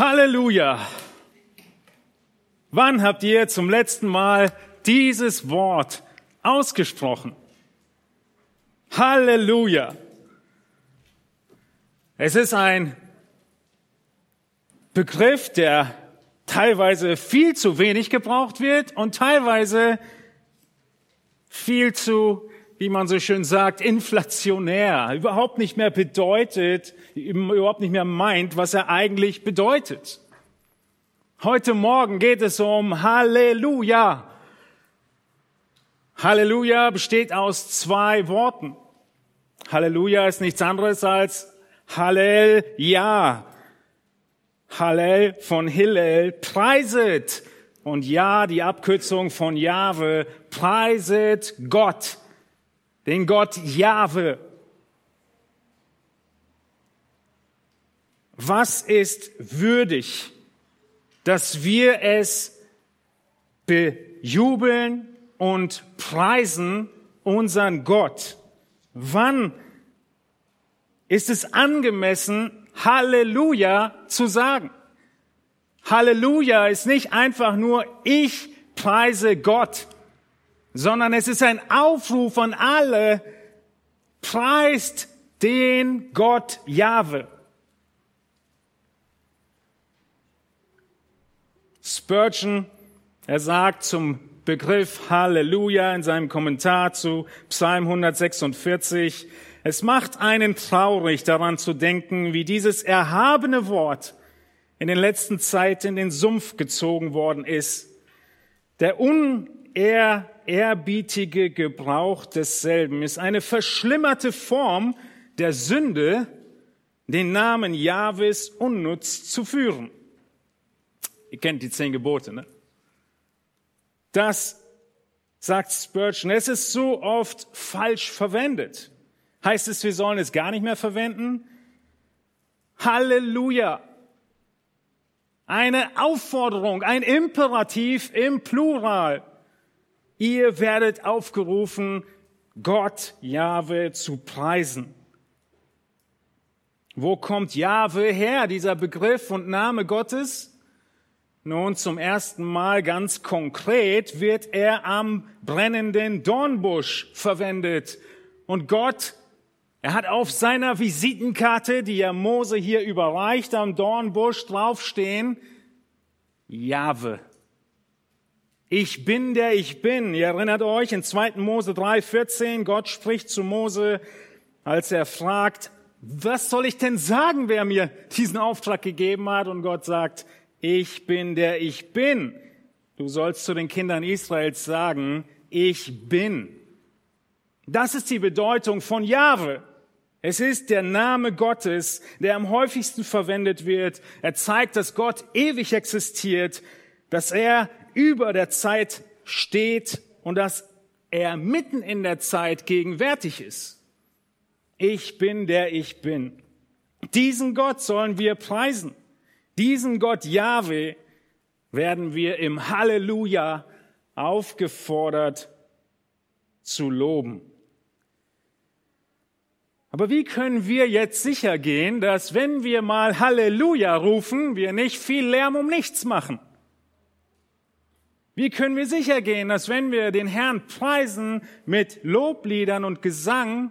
Halleluja! Wann habt ihr zum letzten Mal dieses Wort ausgesprochen? Halleluja! Es ist ein Begriff, der teilweise viel zu wenig gebraucht wird und teilweise viel zu, wie man so schön sagt, inflationär, überhaupt nicht mehr bedeutet, überhaupt nicht mehr meint, was er eigentlich bedeutet. Heute Morgen geht es um Halleluja. Halleluja besteht aus zwei Worten. Halleluja ist nichts anderes als Hallel, ja. Hallel von Hillel, preiset. Und ja, die Abkürzung von Jahwe, preiset Gott, den Gott Jahwe. Was ist würdig, dass wir es bejubeln und preisen unseren Gott? Wann ist es angemessen, Halleluja zu sagen. Halleluja ist nicht einfach nur ich preise Gott, sondern es ist ein Aufruf an alle, preist den Gott Jahwe. Spurgeon, er sagt zum Begriff Halleluja in seinem Kommentar zu Psalm 146, es macht einen traurig daran zu denken, wie dieses erhabene Wort in den letzten Zeiten in den Sumpf gezogen worden ist. Der unehrerbietige Gebrauch desselben ist eine verschlimmerte Form der Sünde, den Namen Jahwes unnutz zu führen. Ihr kennt die zehn Gebote, ne? Das sagt Spurgeon. Es ist so oft falsch verwendet. Heißt es, wir sollen es gar nicht mehr verwenden? Halleluja. Eine Aufforderung, ein Imperativ im Plural. Ihr werdet aufgerufen, Gott, Jahwe, zu preisen. Wo kommt Jahwe her, dieser Begriff und Name Gottes? Nun, zum ersten Mal ganz konkret wird er am brennenden Dornbusch verwendet. Und Gott er hat auf seiner Visitenkarte, die er Mose hier überreicht, am Dornbusch draufstehen, Jahwe. Ich bin der ich bin. Ihr erinnert euch in 2. Mose 3,14, Gott spricht zu Mose, als er fragt, was soll ich denn sagen, wer mir diesen Auftrag gegeben hat? Und Gott sagt, ich bin der ich bin. Du sollst zu den Kindern Israels sagen, ich bin. Das ist die Bedeutung von Jahwe. Es ist der Name Gottes, der am häufigsten verwendet wird. Er zeigt, dass Gott ewig existiert, dass er über der Zeit steht und dass er mitten in der Zeit gegenwärtig ist. Ich bin der ich bin. Diesen Gott sollen wir preisen. Diesen Gott Yahweh werden wir im Halleluja aufgefordert zu loben. Aber wie können wir jetzt sicher gehen, dass wenn wir mal Halleluja rufen, wir nicht viel Lärm um nichts machen? Wie können wir sicher gehen, dass wenn wir den Herrn preisen mit Lobliedern und Gesang,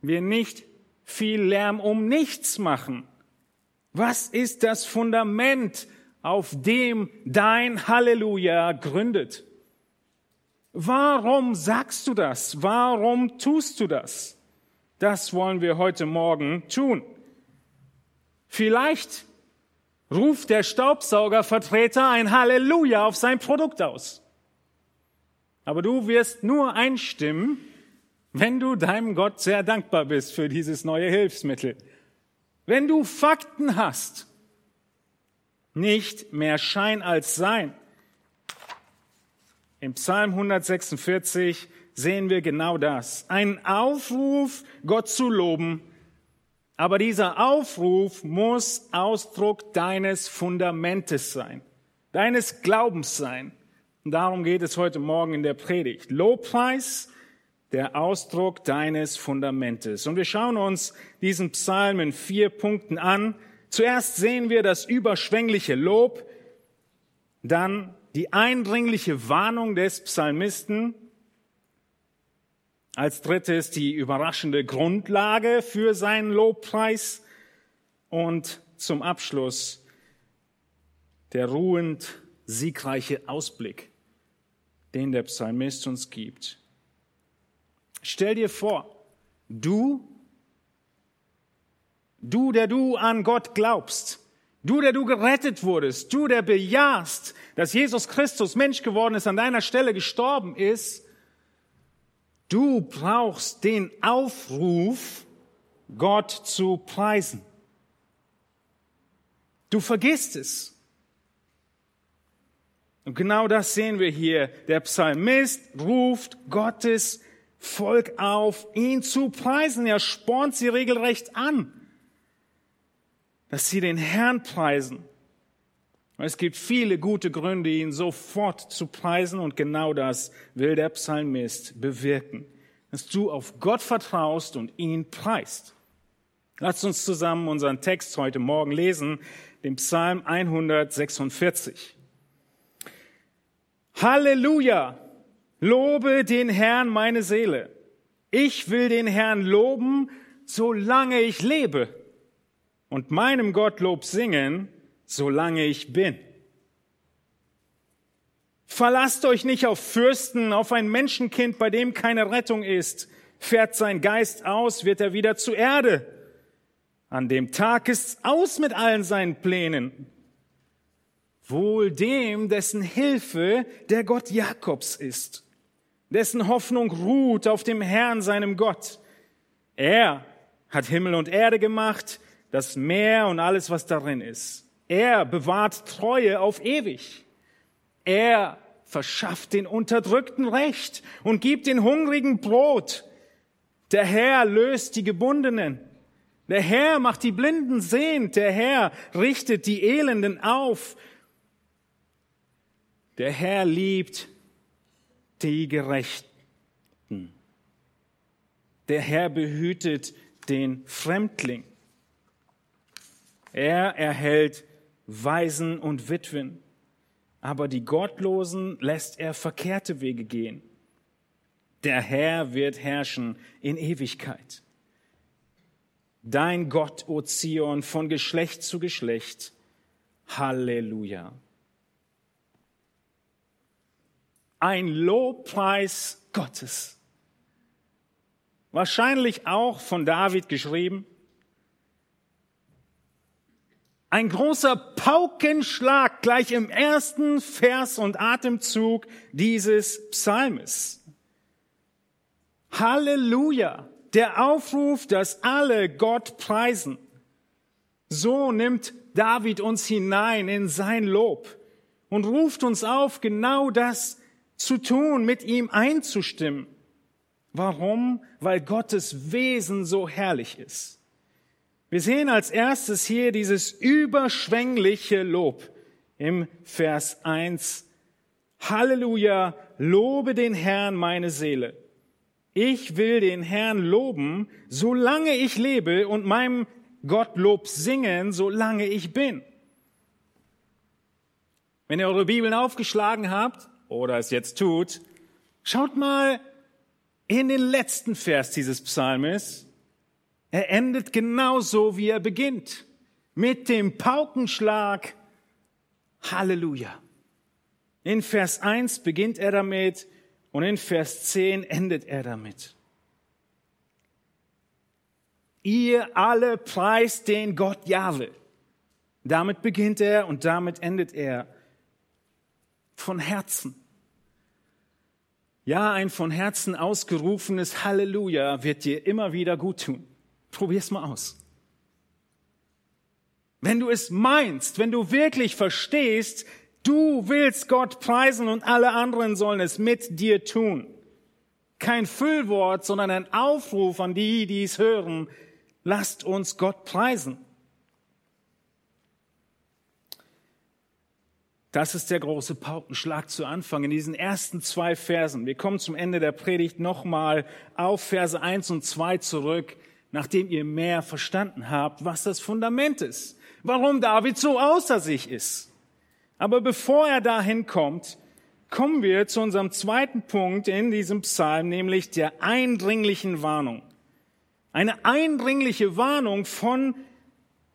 wir nicht viel Lärm um nichts machen? Was ist das Fundament, auf dem dein Halleluja gründet? Warum sagst du das? Warum tust du das? Das wollen wir heute Morgen tun. Vielleicht ruft der Staubsaugervertreter ein Halleluja auf sein Produkt aus. Aber du wirst nur einstimmen, wenn du deinem Gott sehr dankbar bist für dieses neue Hilfsmittel. Wenn du Fakten hast, nicht mehr Schein als Sein. Im Psalm 146 sehen wir genau das. Ein Aufruf, Gott zu loben. Aber dieser Aufruf muss Ausdruck deines Fundamentes sein, deines Glaubens sein. Und darum geht es heute Morgen in der Predigt. Lobpreis, der Ausdruck deines Fundamentes. Und wir schauen uns diesen Psalm in vier Punkten an. Zuerst sehen wir das überschwängliche Lob, dann die eindringliche Warnung des Psalmisten, als drittes die überraschende Grundlage für seinen Lobpreis und zum Abschluss der ruhend siegreiche Ausblick, den der Psalmist uns gibt. Stell dir vor, du, du, der du an Gott glaubst, du, der du gerettet wurdest, du, der bejahst, dass Jesus Christus Mensch geworden ist, an deiner Stelle gestorben ist, du brauchst den Aufruf, Gott zu preisen. Du vergisst es. Und genau das sehen wir hier. Der Psalmist ruft Gottes Volk auf, ihn zu preisen. Er spornt sie regelrecht an, dass sie den Herrn preisen. Es gibt viele gute Gründe, ihn sofort zu preisen und genau das will der Psalmist bewirken, dass du auf Gott vertraust und ihn preist. Lasst uns zusammen unseren Text heute Morgen lesen, den Psalm 146. Halleluja! Lobe den Herrn meine Seele. Ich will den Herrn loben, solange ich lebe und meinem Gott Lob singen, solange ich bin. Verlasst euch nicht auf Fürsten, auf ein Menschenkind, bei dem keine Rettung ist. Fährt sein Geist aus, wird er wieder zu Erde. An dem Tag ist's aus mit allen seinen Plänen. Wohl dem, dessen Hilfe der Gott Jakobs ist, dessen Hoffnung ruht auf dem Herrn, seinem Gott. Er hat Himmel und Erde gemacht, das Meer und alles, was darin ist. Er bewahrt Treue auf ewig. Er verschafft den Unterdrückten Recht und gibt den Hungrigen Brot. Der Herr löst die Gebundenen. Der Herr macht die Blinden sehend. Der Herr richtet die Elenden auf. Der Herr liebt die Gerechten. Der Herr behütet den Fremdling. Er erhält Waisen und Witwen, aber die Gottlosen lässt er verkehrte Wege gehen. Der Herr wird herrschen in Ewigkeit. Dein Gott, O Zion, von Geschlecht zu Geschlecht. Halleluja ein Lobpreis Gottes. Wahrscheinlich auch von David geschrieben. Ein großer Paukenschlag gleich im ersten Vers und Atemzug dieses Psalmes. Halleluja, der Aufruf, dass alle Gott preisen. So nimmt David uns hinein in sein Lob und ruft uns auf, genau das zu tun, mit ihm einzustimmen. Warum? Weil Gottes Wesen so herrlich ist. Wir sehen als erstes hier dieses überschwängliche Lob im Vers 1. Halleluja, lobe den Herrn meine Seele. Ich will den Herrn loben, solange ich lebe und meinem Gott Lob singen, solange ich bin. Wenn ihr eure Bibeln aufgeschlagen habt, oder es jetzt tut, schaut mal in den letzten Vers dieses Psalmes. Er endet genauso, wie er beginnt. Mit dem Paukenschlag Halleluja. In Vers 1 beginnt er damit und in Vers 10 endet er damit. Ihr alle preist den Gott Jahwe. Damit beginnt er und damit endet er von Herzen. Ja, ein von Herzen ausgerufenes Halleluja wird dir immer wieder gut tun. Probier's mal aus. Wenn du es meinst, wenn du wirklich verstehst, du willst Gott preisen und alle anderen sollen es mit dir tun. Kein Füllwort, sondern ein Aufruf an die, die es hören. Lasst uns Gott preisen. Das ist der große Paukenschlag zu Anfang in diesen ersten zwei Versen. Wir kommen zum Ende der Predigt nochmal auf Verse 1 und 2 zurück. Nachdem ihr mehr verstanden habt, was das Fundament ist, warum David so außer sich ist. Aber bevor er dahin kommt, kommen wir zu unserem zweiten Punkt in diesem Psalm, nämlich der eindringlichen Warnung. Eine eindringliche Warnung von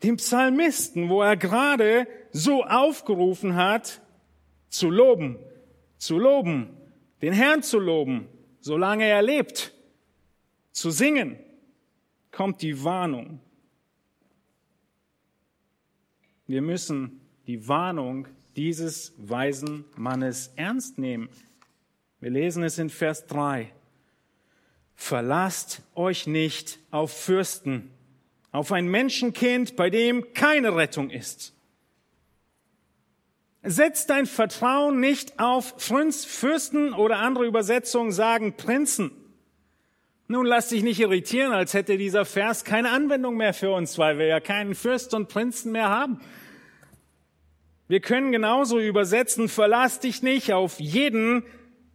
dem Psalmisten, wo er gerade so aufgerufen hat, zu loben, zu loben, den Herrn zu loben, solange er lebt, zu singen, kommt die Warnung. Wir müssen die Warnung dieses weisen Mannes ernst nehmen. Wir lesen es in Vers 3. Verlasst euch nicht auf Fürsten, auf ein Menschenkind, bei dem keine Rettung ist. Setzt dein Vertrauen nicht auf Fürsten oder andere Übersetzungen sagen Prinzen. Nun lass dich nicht irritieren, als hätte dieser Vers keine Anwendung mehr für uns, weil wir ja keinen Fürst und Prinzen mehr haben. Wir können genauso übersetzen, verlass dich nicht auf jeden,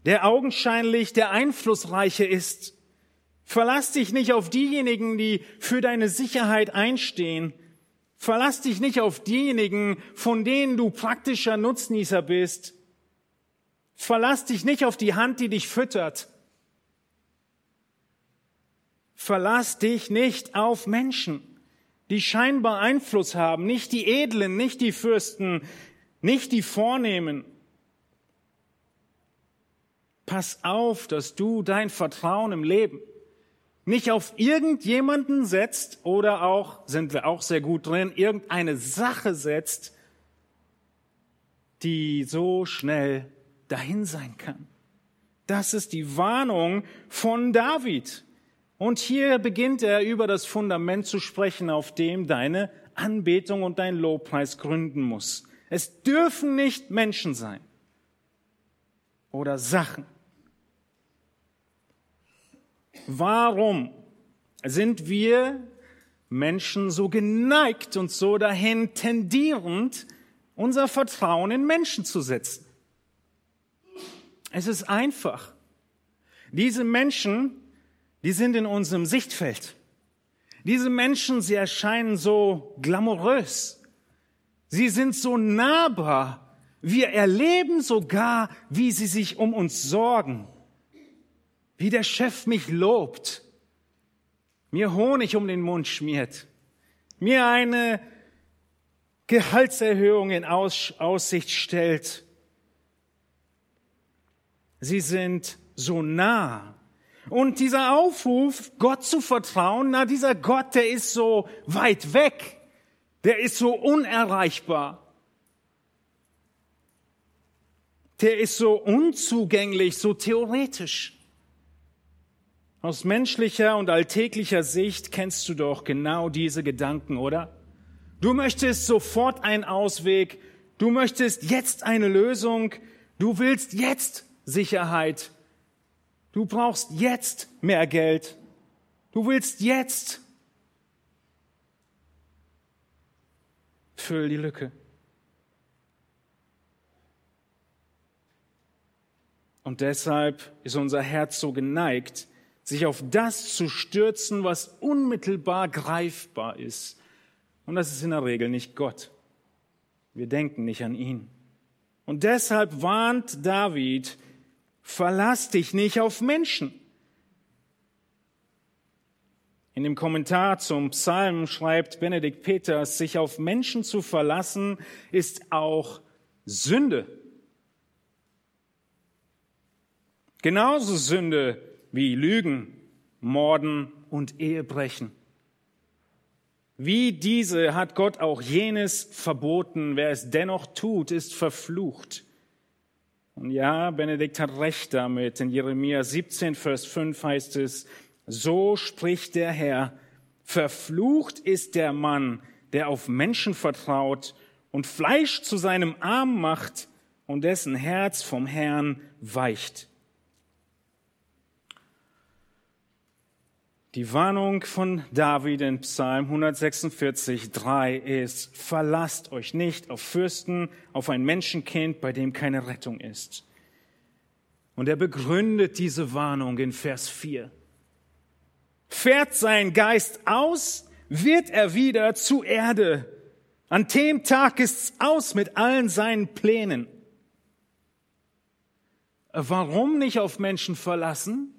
der augenscheinlich der Einflussreiche ist. Verlass dich nicht auf diejenigen, die für deine Sicherheit einstehen. Verlass dich nicht auf diejenigen, von denen du praktischer Nutznießer bist. Verlass dich nicht auf die Hand, die dich füttert. Verlass dich nicht auf Menschen, die scheinbar Einfluss haben, nicht die Edlen, nicht die Fürsten, nicht die Vornehmen. Pass auf, dass du dein Vertrauen im Leben nicht auf irgendjemanden setzt oder auch, sind wir auch sehr gut drin, irgendeine Sache setzt, die so schnell dahin sein kann. Das ist die Warnung von David. Und hier beginnt er über das Fundament zu sprechen, auf dem deine Anbetung und dein Lobpreis gründen muss. Es dürfen nicht Menschen sein oder Sachen. Warum sind wir Menschen so geneigt und so dahin tendierend, unser Vertrauen in Menschen zu setzen? Es ist einfach. Diese Menschen, die sind in unserem Sichtfeld. Diese Menschen, sie erscheinen so glamourös. Sie sind so nahbar. Wir erleben sogar, wie sie sich um uns sorgen. Wie der Chef mich lobt, mir Honig um den Mund schmiert, mir eine Gehaltserhöhung in Aussicht stellt. Sie sind so nah. Und dieser Aufruf, Gott zu vertrauen, na, dieser Gott, der ist so weit weg der ist so unerreichbar. Der ist so unzugänglich, so theoretisch. Aus menschlicher und alltäglicher Sicht kennst du doch genau diese Gedanken, oder? Du möchtest sofort einen Ausweg, du möchtest jetzt eine Lösung, du willst jetzt Sicherheit, du brauchst jetzt mehr Geld, du willst jetzt Füll die Lücke. Und deshalb ist unser Herz so geneigt, sich auf das zu stürzen, was unmittelbar greifbar ist. Und das ist in der Regel nicht Gott. Wir denken nicht an ihn. Und deshalb warnt David, verlass dich nicht auf Menschen. In dem Kommentar zum Psalm schreibt Benedikt Peters, sich auf Menschen zu verlassen, ist auch Sünde. Genauso Sünde wie Lügen, Morden und Ehebrechen. Wie diese hat Gott auch jenes verboten. Wer es dennoch tut, ist verflucht. Und ja, Benedikt hat recht damit. In Jeremia 17, Vers 5 heißt es, so spricht der Herr, verflucht ist der Mann, der auf Menschen vertraut und Fleisch zu seinem Arm macht und dessen Herz vom Herrn weicht. Die Warnung von David in Psalm 146, 3 ist, verlasst euch nicht auf Fürsten, auf ein Menschenkind, bei dem keine Rettung ist. Und er begründet diese Warnung in Vers 4. Fährt sein Geist aus, wird er wieder zu Erde. An dem Tag ist's aus mit allen seinen Plänen. Warum nicht auf Menschen verlassen?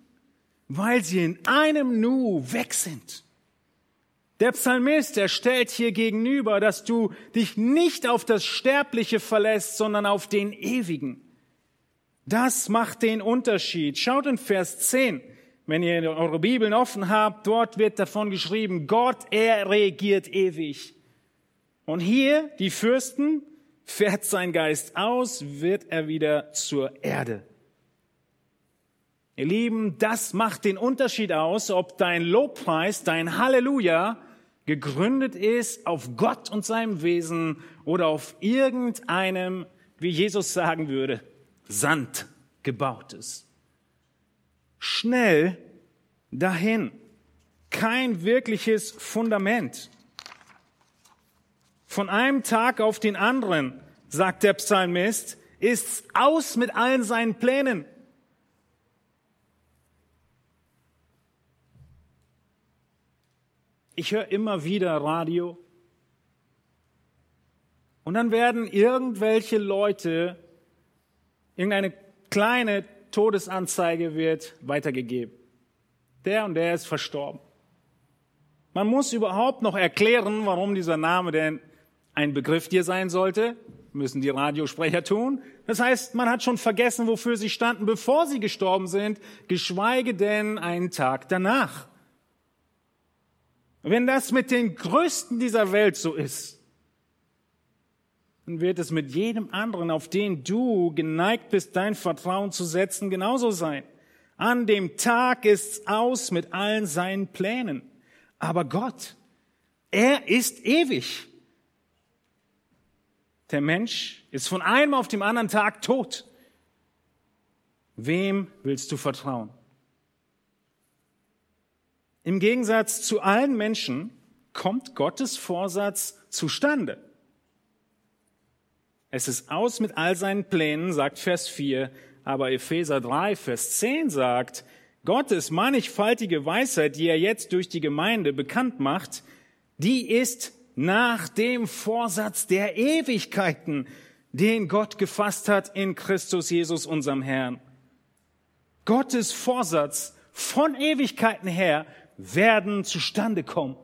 Weil sie in einem Nu weg sind. Der Psalmist, der stellt hier gegenüber, dass du dich nicht auf das Sterbliche verlässt, sondern auf den Ewigen. Das macht den Unterschied. Schaut in Vers 10, wenn ihr eure Bibeln offen habt, dort wird davon geschrieben, Gott, er regiert ewig. Und hier, die Fürsten, fährt sein Geist aus, wird er wieder zur Erde. Ihr Lieben, das macht den Unterschied aus, ob dein Lobpreis, dein Halleluja gegründet ist auf Gott und seinem Wesen oder auf irgendeinem, wie Jesus sagen würde, Sand gebautes. Schnell dahin. Kein wirkliches Fundament. Von einem Tag auf den anderen, sagt der Psalmist, ist's aus mit allen seinen Plänen. Ich höre immer wieder Radio. Und dann werden irgendwelche Leute, irgendeine kleine Todesanzeige wird weitergegeben. Der und der ist verstorben. Man muss überhaupt noch erklären, warum dieser Name denn ein Begriff dir sein sollte, müssen die Radiosprecher tun. Das heißt, man hat schon vergessen, wofür sie standen, bevor sie gestorben sind, geschweige denn einen Tag danach. Wenn das mit den Größten dieser Welt so ist, dann wird es mit jedem anderen, auf den du geneigt bist, dein Vertrauen zu setzen, genauso sein. An dem Tag ist's aus mit allen seinen Plänen. Aber Gott, er ist ewig. Der Mensch ist von einem auf dem anderen Tag tot. Wem willst du vertrauen? Im Gegensatz zu allen Menschen kommt Gottes Vorsatz zustande. Es ist aus mit all seinen Plänen, sagt Vers 4, aber Epheser 3, Vers 10 sagt, Gottes mannigfaltige Weisheit, die er jetzt durch die Gemeinde bekannt macht, die ist nach dem Vorsatz der Ewigkeiten, den Gott gefasst hat in Christus Jesus, unserem Herrn. Gottes Vorsatz von Ewigkeiten her werden zustande kommen.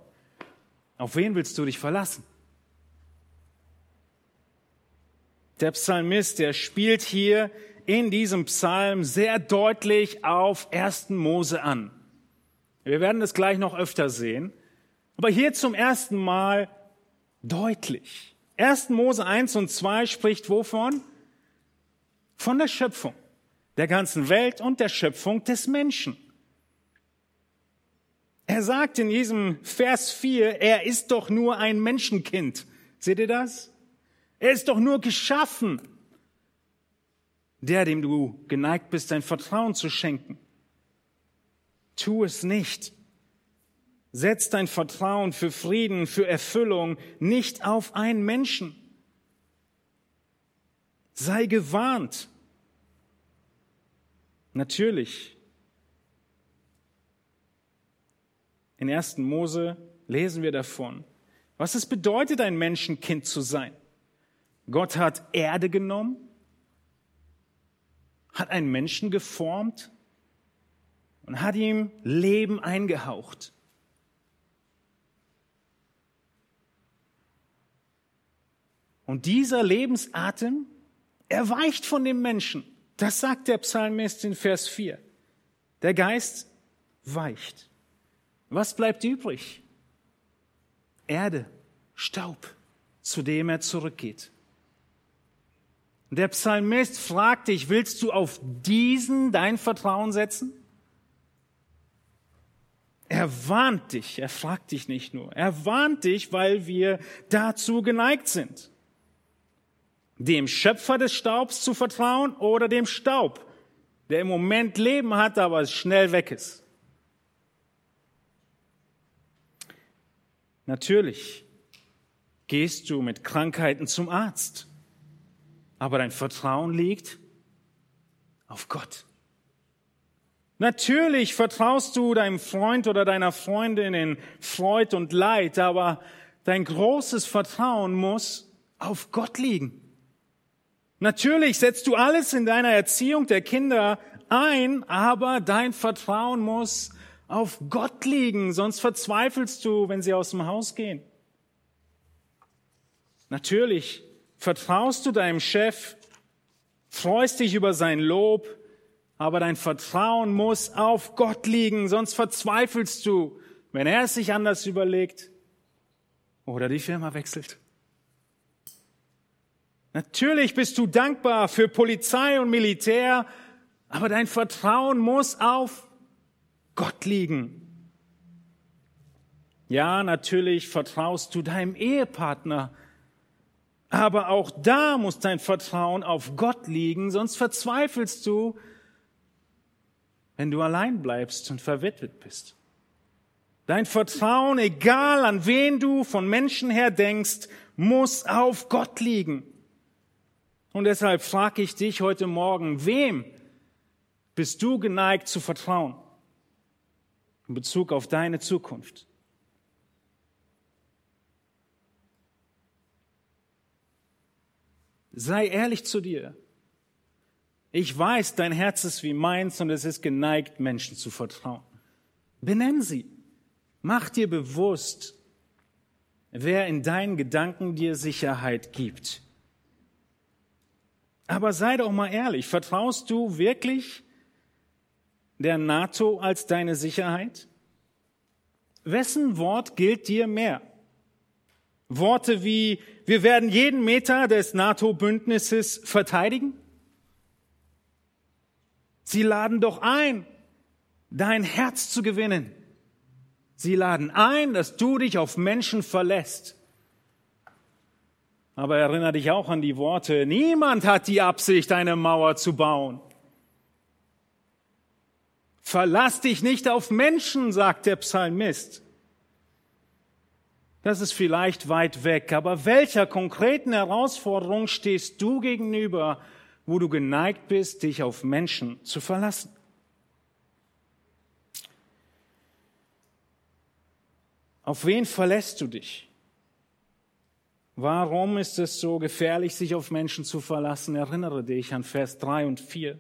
Auf wen willst du dich verlassen? Der Psalmist, der spielt hier in diesem Psalm sehr deutlich auf 1. Mose an. Wir werden es gleich noch öfter sehen. Aber hier zum ersten Mal deutlich. 1. Mose 1 und 2 spricht wovon? Von der Schöpfung der ganzen Welt und der Schöpfung des Menschen. Er sagt in diesem Vers 4, er ist doch nur ein Menschenkind. Seht ihr das? Er ist doch nur geschaffen. Der, dem du geneigt bist, dein Vertrauen zu schenken. Tu es nicht. Setz dein Vertrauen für Frieden, für Erfüllung nicht auf einen Menschen. Sei gewarnt. Natürlich in 1. Mose lesen wir davon, was es bedeutet, ein Menschenkind zu sein. Gott hat Erde genommen, hat einen Menschen geformt und hat ihm Leben eingehaucht. Und dieser Lebensatem erweicht von dem Menschen. Das sagt der Psalmist in Vers 4. Der Geist weicht. Was bleibt übrig? Erde, Staub, zu dem er zurückgeht. Der Psalmist fragt dich, willst du auf diesen dein Vertrauen setzen? Er warnt dich, er fragt dich nicht nur, er warnt dich, weil wir dazu geneigt sind. Dem Schöpfer des Staubs zu vertrauen oder dem Staub, der im Moment Leben hat, aber schnell weg ist. Natürlich gehst du mit Krankheiten zum Arzt, aber dein Vertrauen liegt auf Gott. Natürlich vertraust du deinem Freund oder deiner Freundin in Freud und Leid, aber dein großes Vertrauen muss auf Gott liegen. Natürlich setzt du alles in deiner Erziehung der Kinder ein, aber dein Vertrauen muss auf Gott liegen, sonst verzweifelst du, wenn sie aus dem Haus gehen. Natürlich vertraust du deinem Chef, freust dich über sein Lob, aber dein Vertrauen muss auf Gott liegen, sonst verzweifelst du, wenn er es sich anders überlegt oder die Firma wechselt. Natürlich bist du dankbar für Polizei und Militär, aber dein Vertrauen muss auf Gott liegen. Ja, natürlich vertraust du deinem Ehepartner, aber auch da muss dein Vertrauen auf Gott liegen, sonst verzweifelst du, wenn du allein bleibst und verwitwet bist. Dein Vertrauen, egal an wen du von Menschen her denkst, muss auf Gott liegen. Und deshalb frage ich dich heute Morgen, wem bist du geneigt zu vertrauen in Bezug auf deine Zukunft? Sei ehrlich zu dir. Ich weiß, dein Herz ist wie meins und es ist geneigt, Menschen zu vertrauen. Benenn sie. Mach dir bewusst, wer in deinen Gedanken dir Sicherheit gibt. Aber sei doch mal ehrlich, vertraust du wirklich der NATO als deine Sicherheit? Wessen Wort gilt dir mehr? Worte wie, wir werden jeden Meter des NATO-Bündnisses verteidigen? Sie laden doch ein, dein Herz zu gewinnen. Sie laden ein, dass du dich auf Menschen verlässt. Aber erinnere dich auch an die Worte, niemand hat die Absicht, eine Mauer zu bauen. Verlass dich nicht auf Menschen, sagt der Psalmist. Das ist vielleicht weit weg, aber welcher konkreten Herausforderung stehst du gegenüber, wo du geneigt bist, dich auf Menschen zu verlassen? Auf wen verlässt du dich? Warum ist es so gefährlich, sich auf Menschen zu verlassen? Erinnere dich an Vers 3 und 4.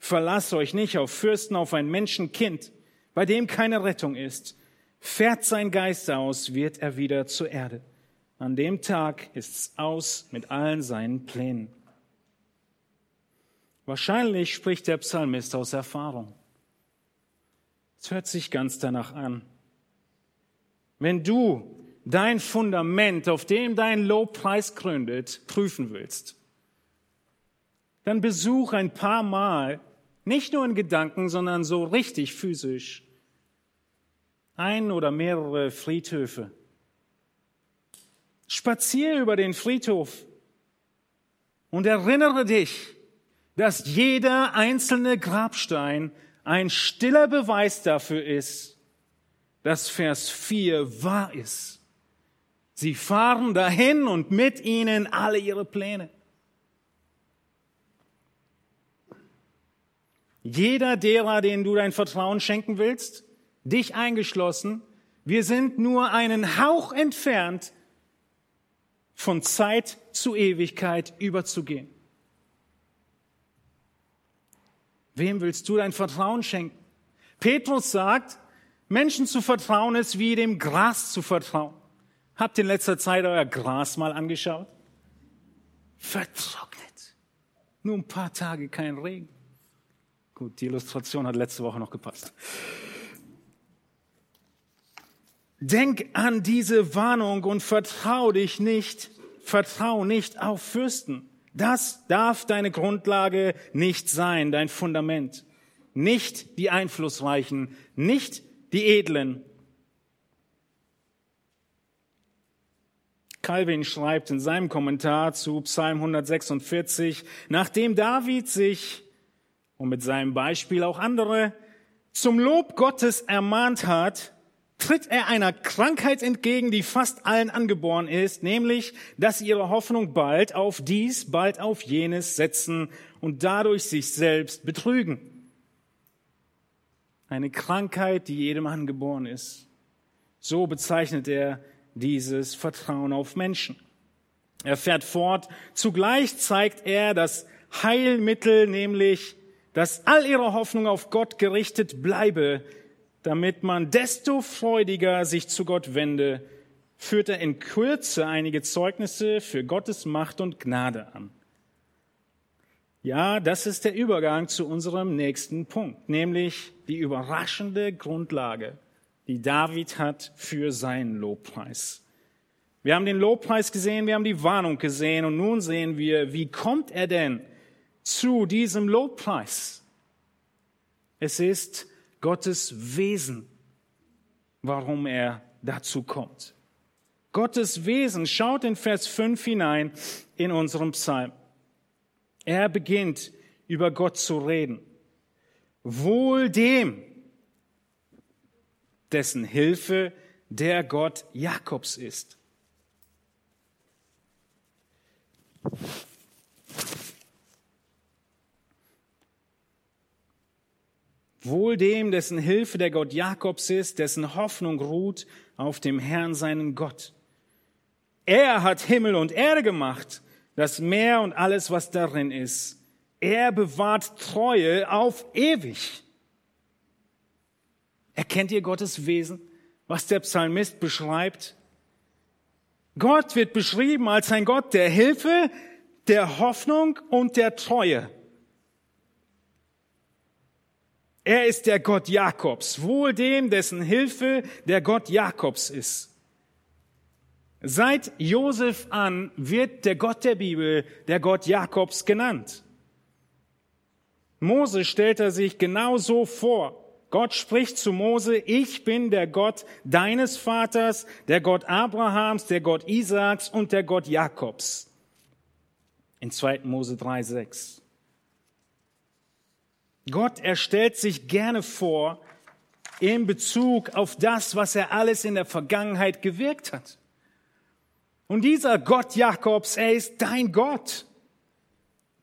Verlass euch nicht auf Fürsten, auf ein Menschenkind, bei dem keine Rettung ist. Fährt sein Geist aus, wird er wieder zur Erde. An dem Tag ist's aus mit allen seinen Plänen. Wahrscheinlich spricht der Psalmist aus Erfahrung. Es hört sich ganz danach an. Wenn du dein Fundament, auf dem dein Lobpreis gründet, prüfen willst, dann besuch ein paar Mal, nicht nur in Gedanken, sondern so richtig physisch, ein oder mehrere Friedhöfe. Spazier über den Friedhof und erinnere dich, dass jeder einzelne Grabstein ein stiller Beweis dafür ist, dass Vers 4 wahr ist. Sie fahren dahin und mit ihnen alle ihre Pläne. Jeder derer, denen du dein Vertrauen schenken willst, dich eingeschlossen, wir sind nur einen Hauch entfernt, von Zeit zu Ewigkeit überzugehen. Wem willst du dein Vertrauen schenken? Petrus sagt, Menschen zu vertrauen ist wie dem Gras zu vertrauen. Habt ihr in letzter Zeit euer Gras mal angeschaut? Vertrocknet. Nur ein paar Tage kein Regen. Gut, die Illustration hat letzte Woche noch gepasst. Denk an diese Warnung und vertrau dich nicht, vertrau nicht auf Fürsten. Das darf deine Grundlage nicht sein, dein Fundament. Nicht die Einflussreichen, nicht die Edlen, Calvin schreibt in seinem Kommentar zu Psalm 146, nachdem David sich und mit seinem Beispiel auch andere zum Lob Gottes ermahnt hat, tritt er einer Krankheit entgegen, die fast allen angeboren ist, nämlich, dass sie ihre Hoffnung bald auf dies, bald auf jenes setzen und dadurch sich selbst betrügen. eine Krankheit, die jedem angeboren ist. So bezeichnet er dieses Vertrauen auf Menschen. Er fährt fort, zugleich zeigt er das Heilmittel, nämlich, dass all ihre Hoffnung auf Gott gerichtet bleibe, damit man desto freudiger sich zu Gott wende, führt er in Kürze einige Zeugnisse für Gottes Macht und Gnade an. Ja, das ist der Übergang zu unserem nächsten Punkt, nämlich die überraschende Grundlage, die David hat für seinen Lobpreis. Wir haben den Lobpreis gesehen, wir haben die Warnung gesehen und nun sehen wir, wie kommt er denn zu diesem Lobpreis? Es ist Gottes Wesen, warum er dazu kommt. Gottes Wesen schaut in Vers 5 hinein in unserem Psalm. Er beginnt über Gott zu reden. Wohl dem, dessen Hilfe der Gott Jakobs ist. Wohl dem, dessen Hilfe der Gott Jakobs ist, dessen Hoffnung ruht auf dem Herrn seinen Gott. Er hat Himmel und Erde gemacht, das Meer und alles, was darin ist. Er bewahrt Treue auf ewig. Erkennt ihr Gottes Wesen, was der Psalmist beschreibt? Gott wird beschrieben als ein Gott der Hilfe, der Hoffnung und der Treue. Er ist der Gott Jakobs, wohl dem, dessen Hilfe der Gott Jakobs ist. Seit Josef an wird der Gott der Bibel der Gott Jakobs genannt. Mose stellt er sich genau so vor. Gott spricht zu Mose, ich bin der Gott deines Vaters, der Gott Abrahams, der Gott Isaaks und der Gott Jakobs. In 2. Mose 3, 6. Gott erstellt sich gerne vor in Bezug auf das, was er alles in der Vergangenheit gewirkt hat. Und dieser Gott Jakobs, er ist dein Gott.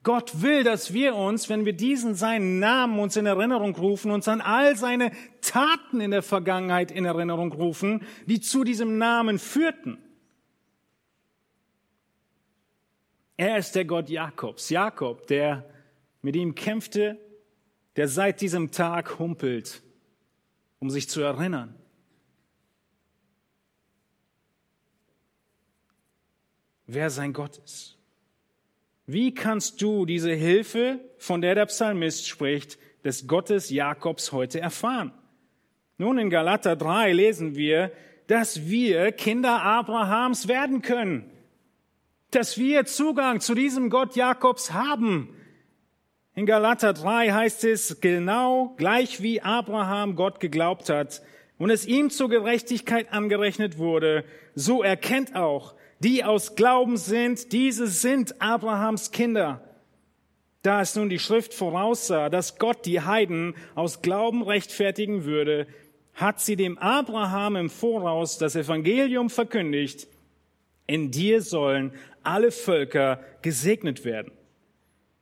Gott will, dass wir uns, wenn wir diesen seinen Namen uns in Erinnerung rufen, uns an all seine Taten in der Vergangenheit in Erinnerung rufen, die zu diesem Namen führten. Er ist der Gott Jakobs. Jakob, der mit ihm kämpfte der seit diesem Tag humpelt, um sich zu erinnern. wer sein Gott ist. Wie kannst du diese Hilfe, von der der Psalmist spricht, des Gottes Jakobs heute erfahren? Nun, in Galater 3 lesen wir, dass wir Kinder Abrahams werden können, dass wir Zugang zu diesem Gott Jakobs haben, in Galater 3 heißt es genau gleich wie Abraham Gott geglaubt hat und es ihm zur Gerechtigkeit angerechnet wurde, so erkennt auch, die aus Glauben sind, diese sind Abrahams Kinder. Da es nun die Schrift voraussah, dass Gott die Heiden aus Glauben rechtfertigen würde, hat sie dem Abraham im Voraus das Evangelium verkündigt, in dir sollen alle Völker gesegnet werden.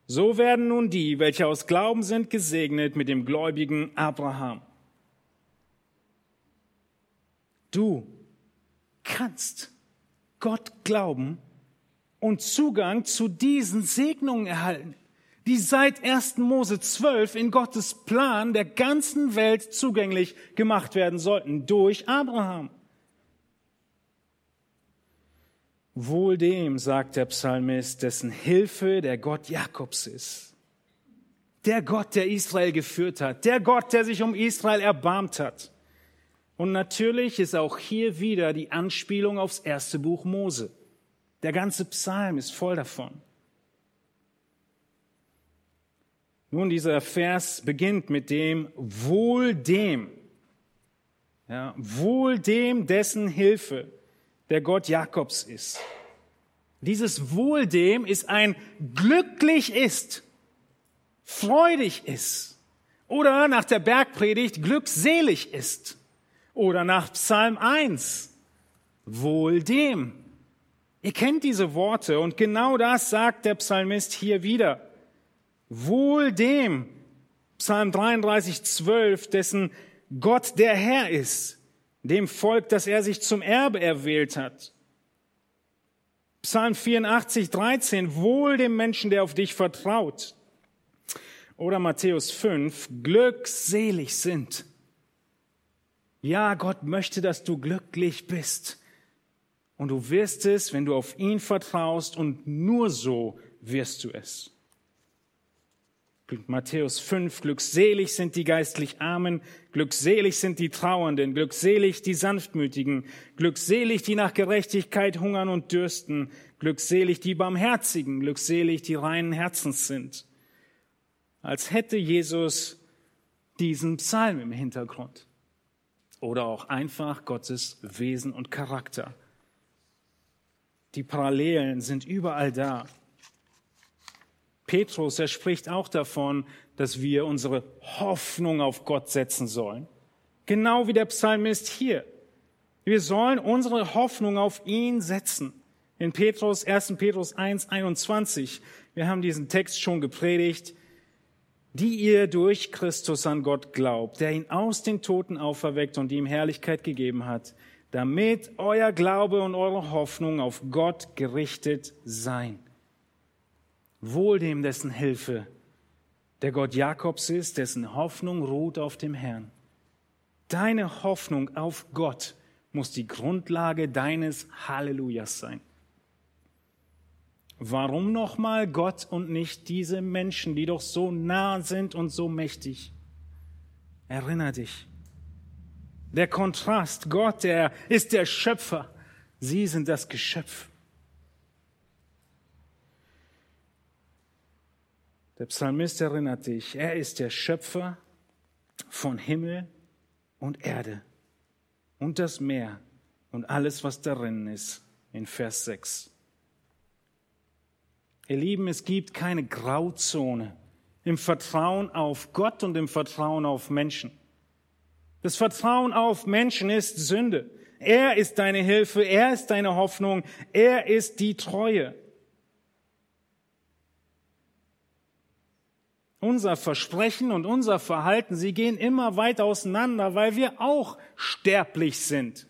So werden nun die, welche aus Glauben sind, gesegnet mit dem gläubigen Abraham. Du kannst Gott glauben und Zugang zu diesen Segnungen erhalten, die seit 1. Mose 12 in Gottes Plan der ganzen Welt zugänglich gemacht werden sollten durch Abraham. Wohl dem, sagt der Psalmist, dessen Hilfe der Gott Jakobs ist. Der Gott, der Israel geführt hat. Der Gott, der sich um Israel erbarmt hat. Und natürlich ist auch hier wieder die Anspielung aufs erste Buch Mose. Der ganze Psalm ist voll davon. Nun, dieser Vers beginnt mit dem Wohl dem. Ja, wohl dem, dessen Hilfe der Gott Jakobs ist. Dieses Wohl dem ist ein glücklich ist, freudig ist oder nach der Bergpredigt glückselig ist oder nach Psalm 1 wohl dem. Ihr kennt diese Worte und genau das sagt der Psalmist hier wieder. Wohl dem. Psalm 33, 12, dessen Gott der Herr ist, dem Volk, das er sich zum Erbe erwählt hat. Psalm 84, 13, wohl dem Menschen, der auf dich vertraut. Oder Matthäus 5, glückselig sind. Ja, Gott möchte, dass du glücklich bist. Und du wirst es, wenn du auf ihn vertraust und nur so wirst du es. Matthäus 5, glückselig sind die geistlich Armen, glückselig sind die Trauernden, glückselig die Sanftmütigen, glückselig die nach Gerechtigkeit hungern und dürsten, glückselig die Barmherzigen, glückselig die reinen Herzens sind. Als hätte Jesus diesen Psalm im Hintergrund. Oder auch einfach Gottes Wesen und Charakter. Die Parallelen sind überall da. Petrus, er spricht auch davon, dass wir unsere Hoffnung auf Gott setzen sollen. Genau wie der Psalmist hier. Wir sollen unsere Hoffnung auf ihn setzen. In Petrus, 1. Petrus 1, 21. Wir haben diesen Text schon gepredigt. Die ihr durch Christus an Gott glaubt, der ihn aus den Toten auferweckt und ihm Herrlichkeit gegeben hat, damit euer Glaube und eure Hoffnung auf Gott gerichtet sein. Wohl dem, dessen Hilfe der Gott Jakobs ist, dessen Hoffnung ruht auf dem Herrn. Deine Hoffnung auf Gott muss die Grundlage deines Hallelujahs sein. Warum nochmal Gott und nicht diese Menschen, die doch so nah sind und so mächtig? Erinner dich. Der Kontrast, Gott, der ist der Schöpfer. Sie sind das Geschöpf. Der Psalmist erinnert dich, er ist der Schöpfer von Himmel und Erde und das Meer und alles, was darin ist, in Vers 6. Ihr Lieben, es gibt keine Grauzone im Vertrauen auf Gott und im Vertrauen auf Menschen. Das Vertrauen auf Menschen ist Sünde. Er ist deine Hilfe, er ist deine Hoffnung, er ist die Treue. Unser Versprechen und unser Verhalten, sie gehen immer weit auseinander, weil wir auch sterblich sind.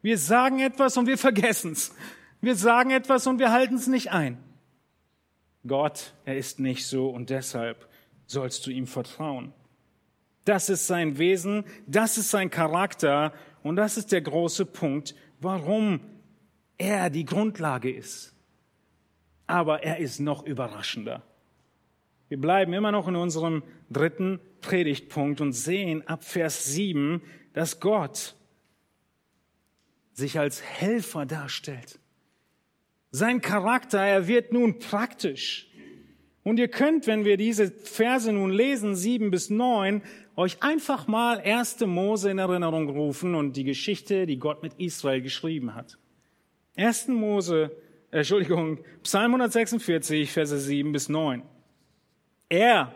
Wir sagen etwas und wir vergessen es. Wir sagen etwas und wir halten es nicht ein. Gott, er ist nicht so und deshalb sollst du ihm vertrauen. Das ist sein Wesen, das ist sein Charakter und das ist der große Punkt, warum er die Grundlage ist. Aber er ist noch überraschender. Wir bleiben immer noch in unserem dritten Predigtpunkt und sehen ab Vers 7, dass Gott sich als Helfer darstellt. Sein Charakter, er wird nun praktisch. Und ihr könnt, wenn wir diese Verse nun lesen, sieben bis neun, euch einfach mal erste Mose in Erinnerung rufen und die Geschichte, die Gott mit Israel geschrieben hat. Ersten Mose, äh, Entschuldigung, Psalm 146, Verse 7 bis 9. Er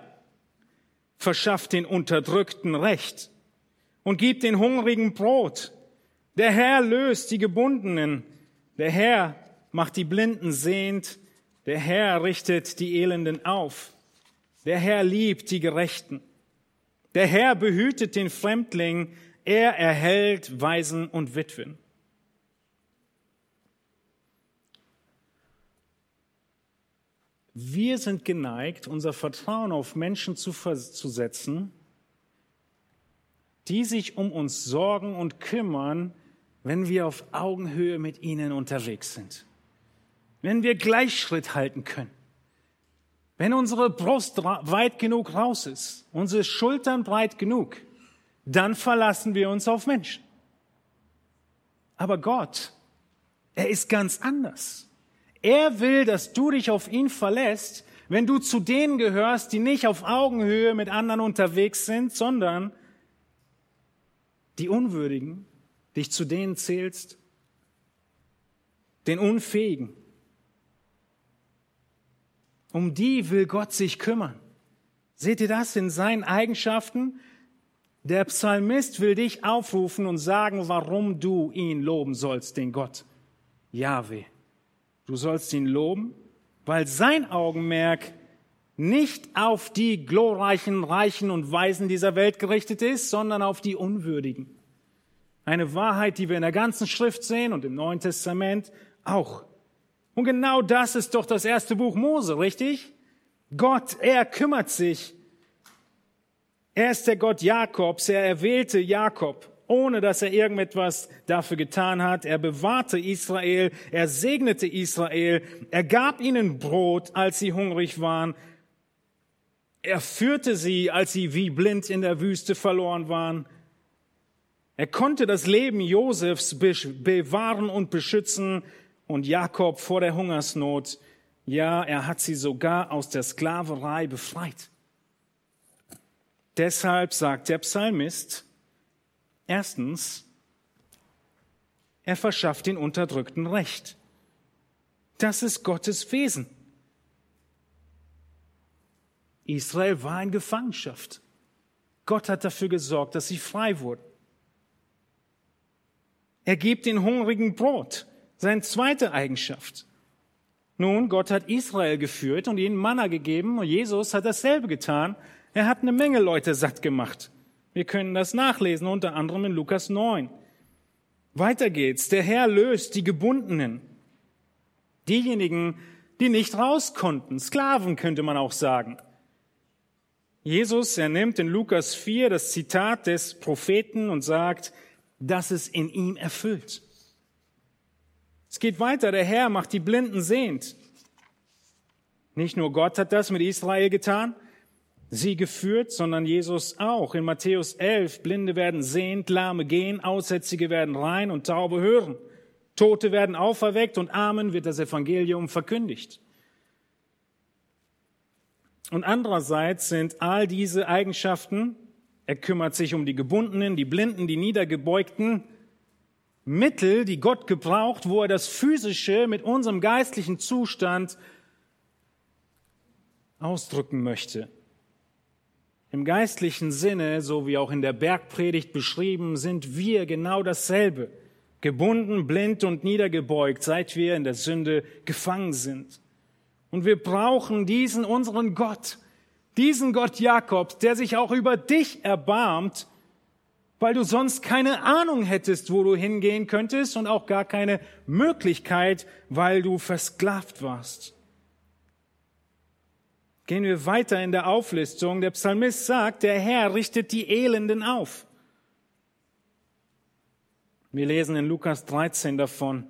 verschafft den Unterdrückten Recht und gibt den Hungrigen Brot. Der Herr löst die Gebundenen. Der Herr macht die Blinden sehend. Der Herr richtet die Elenden auf. Der Herr liebt die Gerechten. Der Herr behütet den Fremdling. Er erhält Waisen und Witwen. Wir sind geneigt, unser Vertrauen auf Menschen zu, zu setzen, die sich um uns sorgen und kümmern, wenn wir auf Augenhöhe mit ihnen unterwegs sind. Wenn wir Gleichschritt halten können. Wenn unsere Brust weit genug raus ist, unsere Schultern breit genug, dann verlassen wir uns auf Menschen. Aber Gott, er ist ganz anders. Er will, dass du dich auf ihn verlässt, wenn du zu denen gehörst, die nicht auf Augenhöhe mit anderen unterwegs sind, sondern die Unwürdigen, dich zu denen zählst, den Unfähigen. Um die will Gott sich kümmern. Seht ihr das in seinen Eigenschaften? Der Psalmist will dich aufrufen und sagen, warum du ihn loben sollst, den Gott. Yahweh. Du sollst ihn loben, weil sein Augenmerk nicht auf die glorreichen, reichen und weisen dieser Welt gerichtet ist, sondern auf die Unwürdigen. Eine Wahrheit, die wir in der ganzen Schrift sehen und im Neuen Testament auch. Und genau das ist doch das erste Buch Mose, richtig? Gott, er kümmert sich. Er ist der Gott Jakobs, er erwählte Jakob ohne dass er irgendetwas dafür getan hat. Er bewahrte Israel, er segnete Israel, er gab ihnen Brot, als sie hungrig waren. Er führte sie, als sie wie blind in der Wüste verloren waren. Er konnte das Leben Josefs bewahren und beschützen und Jakob vor der Hungersnot. Ja, er hat sie sogar aus der Sklaverei befreit. Deshalb sagt der Psalmist, Erstens, er verschafft den Unterdrückten Recht. Das ist Gottes Wesen. Israel war in Gefangenschaft. Gott hat dafür gesorgt, dass sie frei wurden. Er gibt den Hungrigen Brot, seine zweite Eigenschaft. Nun, Gott hat Israel geführt und ihnen Manna gegeben und Jesus hat dasselbe getan. Er hat eine Menge Leute satt gemacht. Wir können das nachlesen, unter anderem in Lukas 9. Weiter geht's. Der Herr löst die Gebundenen. Diejenigen, die nicht raus konnten. Sklaven könnte man auch sagen. Jesus, er nimmt in Lukas 4 das Zitat des Propheten und sagt, dass es in ihm erfüllt. Es geht weiter. Der Herr macht die Blinden sehend. Nicht nur Gott hat das mit Israel getan, sie geführt, sondern Jesus auch. In Matthäus 11, Blinde werden sehend, Lahme gehen, Aussätzige werden rein und Taube hören. Tote werden auferweckt und Armen wird das Evangelium verkündigt. Und andererseits sind all diese Eigenschaften, er kümmert sich um die Gebundenen, die Blinden, die Niedergebeugten, Mittel, die Gott gebraucht, wo er das Physische mit unserem geistlichen Zustand ausdrücken möchte. Im geistlichen Sinne, so wie auch in der Bergpredigt beschrieben, sind wir genau dasselbe. Gebunden, blind und niedergebeugt, seit wir in der Sünde gefangen sind. Und wir brauchen diesen unseren Gott, diesen Gott Jakobs, der sich auch über dich erbarmt, weil du sonst keine Ahnung hättest, wo du hingehen könntest und auch gar keine Möglichkeit, weil du versklavt warst. Gehen wir weiter in der Auflistung. Der Psalmist sagt, der Herr richtet die Elenden auf. Wir lesen in Lukas 13 davon,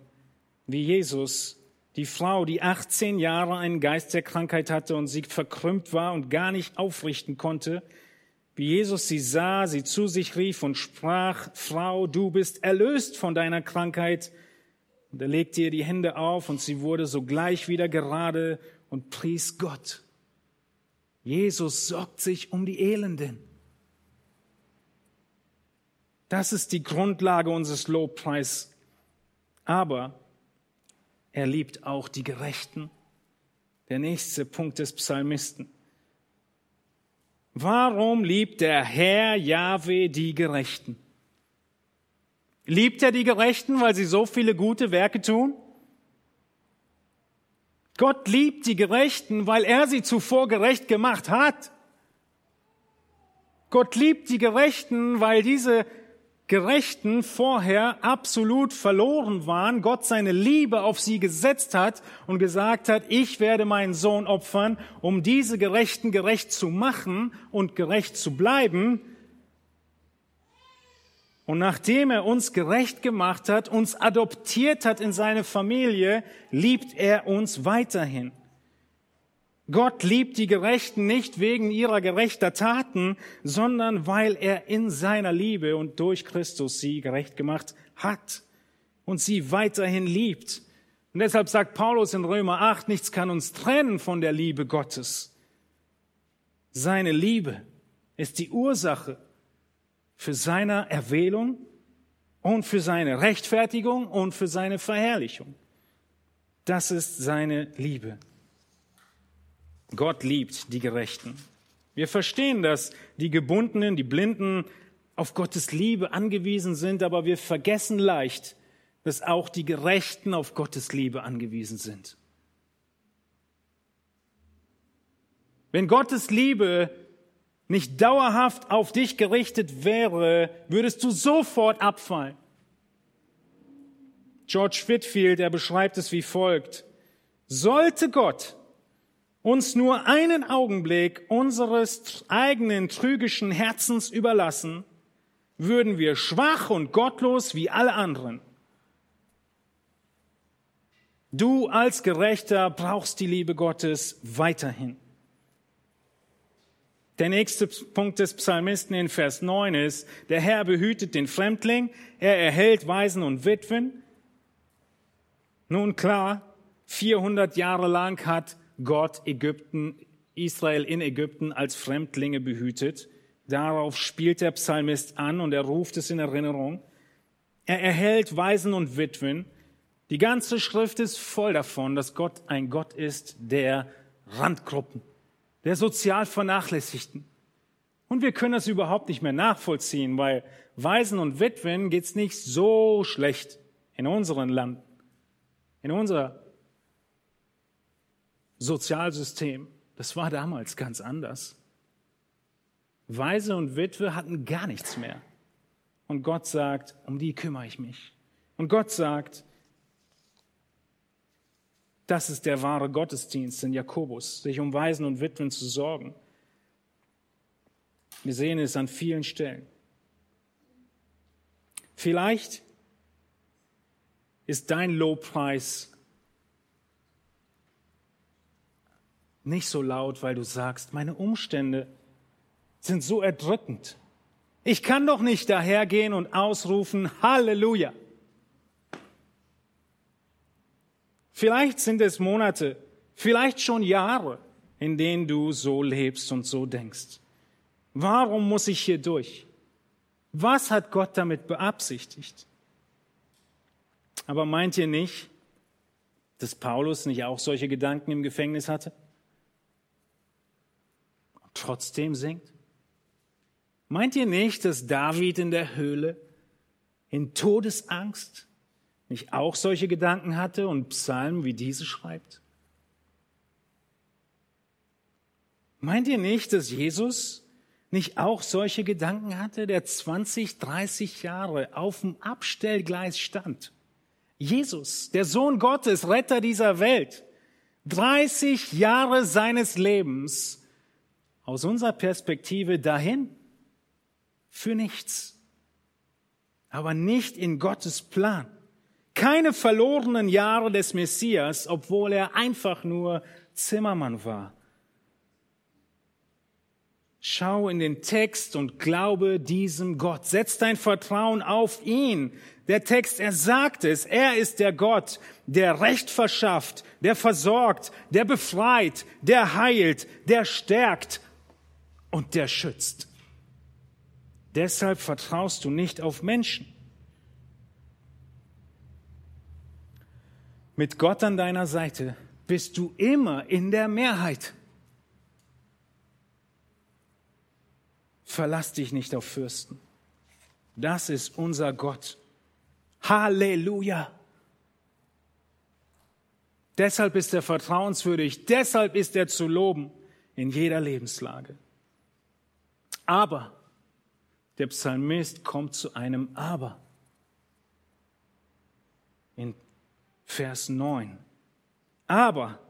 wie Jesus die Frau, die 18 Jahre einen Geist der Krankheit hatte und sie verkrümmt war und gar nicht aufrichten konnte, wie Jesus sie sah, sie zu sich rief und sprach, Frau, du bist erlöst von deiner Krankheit. Und er legte ihr die Hände auf und sie wurde sogleich wieder gerade und pries Gott. Jesus sorgt sich um die Elenden. Das ist die Grundlage unseres Lobpreis. Aber er liebt auch die Gerechten. Der nächste Punkt des Psalmisten. Warum liebt der Herr Jahwe die Gerechten? Liebt er die Gerechten, weil sie so viele gute Werke tun? Gott liebt die Gerechten, weil er sie zuvor gerecht gemacht hat. Gott liebt die Gerechten, weil diese Gerechten vorher absolut verloren waren, Gott seine Liebe auf sie gesetzt hat und gesagt hat, ich werde meinen Sohn opfern, um diese Gerechten gerecht zu machen und gerecht zu bleiben. Und nachdem er uns gerecht gemacht hat, uns adoptiert hat in seine Familie, liebt er uns weiterhin. Gott liebt die Gerechten nicht wegen ihrer gerechter Taten, sondern weil er in seiner Liebe und durch Christus sie gerecht gemacht hat und sie weiterhin liebt. Und deshalb sagt Paulus in Römer 8, nichts kann uns trennen von der Liebe Gottes. Seine Liebe ist die Ursache für seine Erwählung und für seine Rechtfertigung und für seine Verherrlichung. Das ist seine Liebe. Gott liebt die Gerechten. Wir verstehen, dass die Gebundenen, die Blinden auf Gottes Liebe angewiesen sind, aber wir vergessen leicht, dass auch die Gerechten auf Gottes Liebe angewiesen sind. Wenn Gottes Liebe nicht dauerhaft auf dich gerichtet wäre, würdest du sofort abfallen. George Whitfield, er beschreibt es wie folgt. Sollte Gott uns nur einen Augenblick unseres eigenen trügischen Herzens überlassen, würden wir schwach und gottlos wie alle anderen. Du als Gerechter brauchst die Liebe Gottes weiterhin. Der nächste Punkt des Psalmisten in Vers 9 ist, der Herr behütet den Fremdling, er erhält Waisen und Witwen. Nun klar, 400 Jahre lang hat Gott Ägypten, Israel in Ägypten als Fremdlinge behütet. Darauf spielt der Psalmist an und er ruft es in Erinnerung. Er erhält Waisen und Witwen. Die ganze Schrift ist voll davon, dass Gott ein Gott ist der Randgruppen, der sozial Vernachlässigten. Und wir können das überhaupt nicht mehr nachvollziehen, weil Waisen und Witwen geht's nicht so schlecht in unserem Land, in unser Sozialsystem. Das war damals ganz anders. Weise und Witwe hatten gar nichts mehr. Und Gott sagt, um die kümmere ich mich. Und Gott sagt, das ist der wahre Gottesdienst in Jakobus, sich um Waisen und Witwen zu sorgen. Wir sehen es an vielen Stellen. Vielleicht ist dein Lobpreis nicht so laut, weil du sagst, meine Umstände sind so erdrückend. Ich kann doch nicht dahergehen und ausrufen, Halleluja. Vielleicht sind es Monate, vielleicht schon Jahre, in denen du so lebst und so denkst. Warum muss ich hier durch? Was hat Gott damit beabsichtigt? Aber meint ihr nicht, dass Paulus nicht auch solche Gedanken im Gefängnis hatte? Und trotzdem singt? Meint ihr nicht, dass David in der Höhle in Todesangst nicht auch solche Gedanken hatte und Psalmen wie diese schreibt? Meint ihr nicht, dass Jesus nicht auch solche Gedanken hatte, der 20, 30 Jahre auf dem Abstellgleis stand? Jesus, der Sohn Gottes, Retter dieser Welt, 30 Jahre seines Lebens aus unserer Perspektive dahin für nichts, aber nicht in Gottes Plan. Keine verlorenen Jahre des Messias, obwohl er einfach nur Zimmermann war. Schau in den Text und glaube diesem Gott. Setz dein Vertrauen auf ihn. Der Text, er sagt es, er ist der Gott, der Recht verschafft, der versorgt, der befreit, der heilt, der stärkt und der schützt. Deshalb vertraust du nicht auf Menschen. Mit Gott an deiner Seite bist du immer in der Mehrheit. Verlass dich nicht auf Fürsten. Das ist unser Gott. Halleluja. Deshalb ist er vertrauenswürdig, deshalb ist er zu loben in jeder Lebenslage. Aber der Psalmist kommt zu einem Aber. In Vers 9. Aber,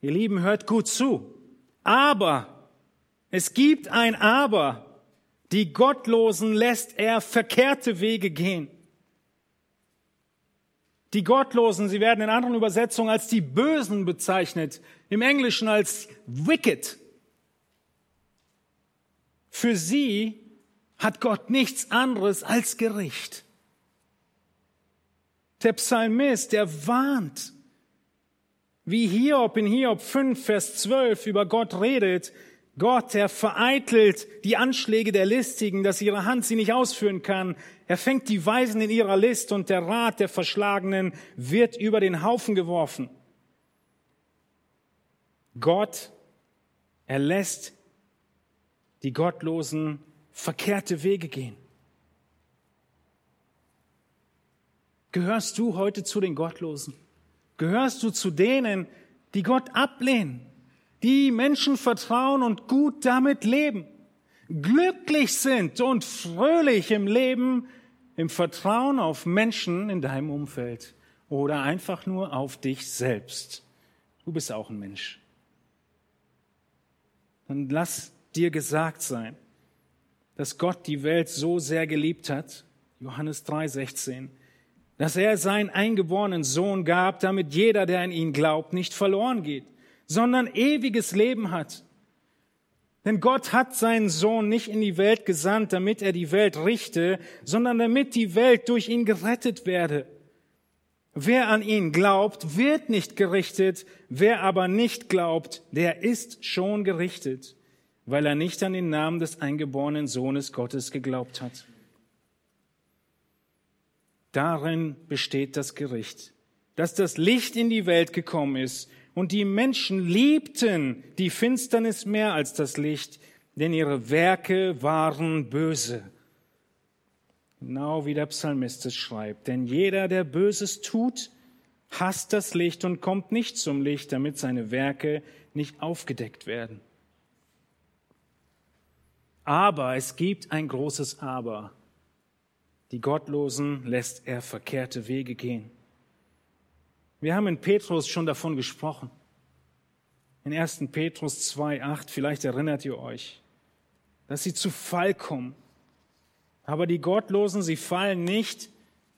ihr Lieben, hört gut zu. Aber, es gibt ein Aber. Die Gottlosen lässt er verkehrte Wege gehen. Die Gottlosen, sie werden in anderen Übersetzungen als die Bösen bezeichnet, im Englischen als wicked. Für sie hat Gott nichts anderes als Gericht. Der Psalmist, der warnt, wie Hiob in Hiob 5, Vers 12 über Gott redet. Gott, er vereitelt die Anschläge der Listigen, dass ihre Hand sie nicht ausführen kann. Er fängt die Weisen in ihrer List und der Rat der Verschlagenen wird über den Haufen geworfen. Gott, er lässt die Gottlosen verkehrte Wege gehen. Gehörst du heute zu den Gottlosen? Gehörst du zu denen, die Gott ablehnen, die Menschen vertrauen und gut damit leben, glücklich sind und fröhlich im Leben, im Vertrauen auf Menschen in deinem Umfeld oder einfach nur auf dich selbst. Du bist auch ein Mensch. Dann lass dir gesagt sein, dass Gott die Welt so sehr geliebt hat, Johannes 3:16, dass er seinen eingeborenen Sohn gab, damit jeder, der an ihn glaubt, nicht verloren geht, sondern ewiges Leben hat. Denn Gott hat seinen Sohn nicht in die Welt gesandt, damit er die Welt richte, sondern damit die Welt durch ihn gerettet werde. Wer an ihn glaubt, wird nicht gerichtet, wer aber nicht glaubt, der ist schon gerichtet, weil er nicht an den Namen des eingeborenen Sohnes Gottes geglaubt hat. Darin besteht das Gericht, dass das Licht in die Welt gekommen ist und die Menschen liebten die Finsternis mehr als das Licht, denn ihre Werke waren böse. Genau wie der Psalmist es schreibt. Denn jeder, der Böses tut, hasst das Licht und kommt nicht zum Licht, damit seine Werke nicht aufgedeckt werden. Aber es gibt ein großes Aber. Die Gottlosen lässt er verkehrte Wege gehen. Wir haben in Petrus schon davon gesprochen. In 1. Petrus 2.8, vielleicht erinnert ihr euch, dass sie zu Fall kommen. Aber die Gottlosen, sie fallen nicht,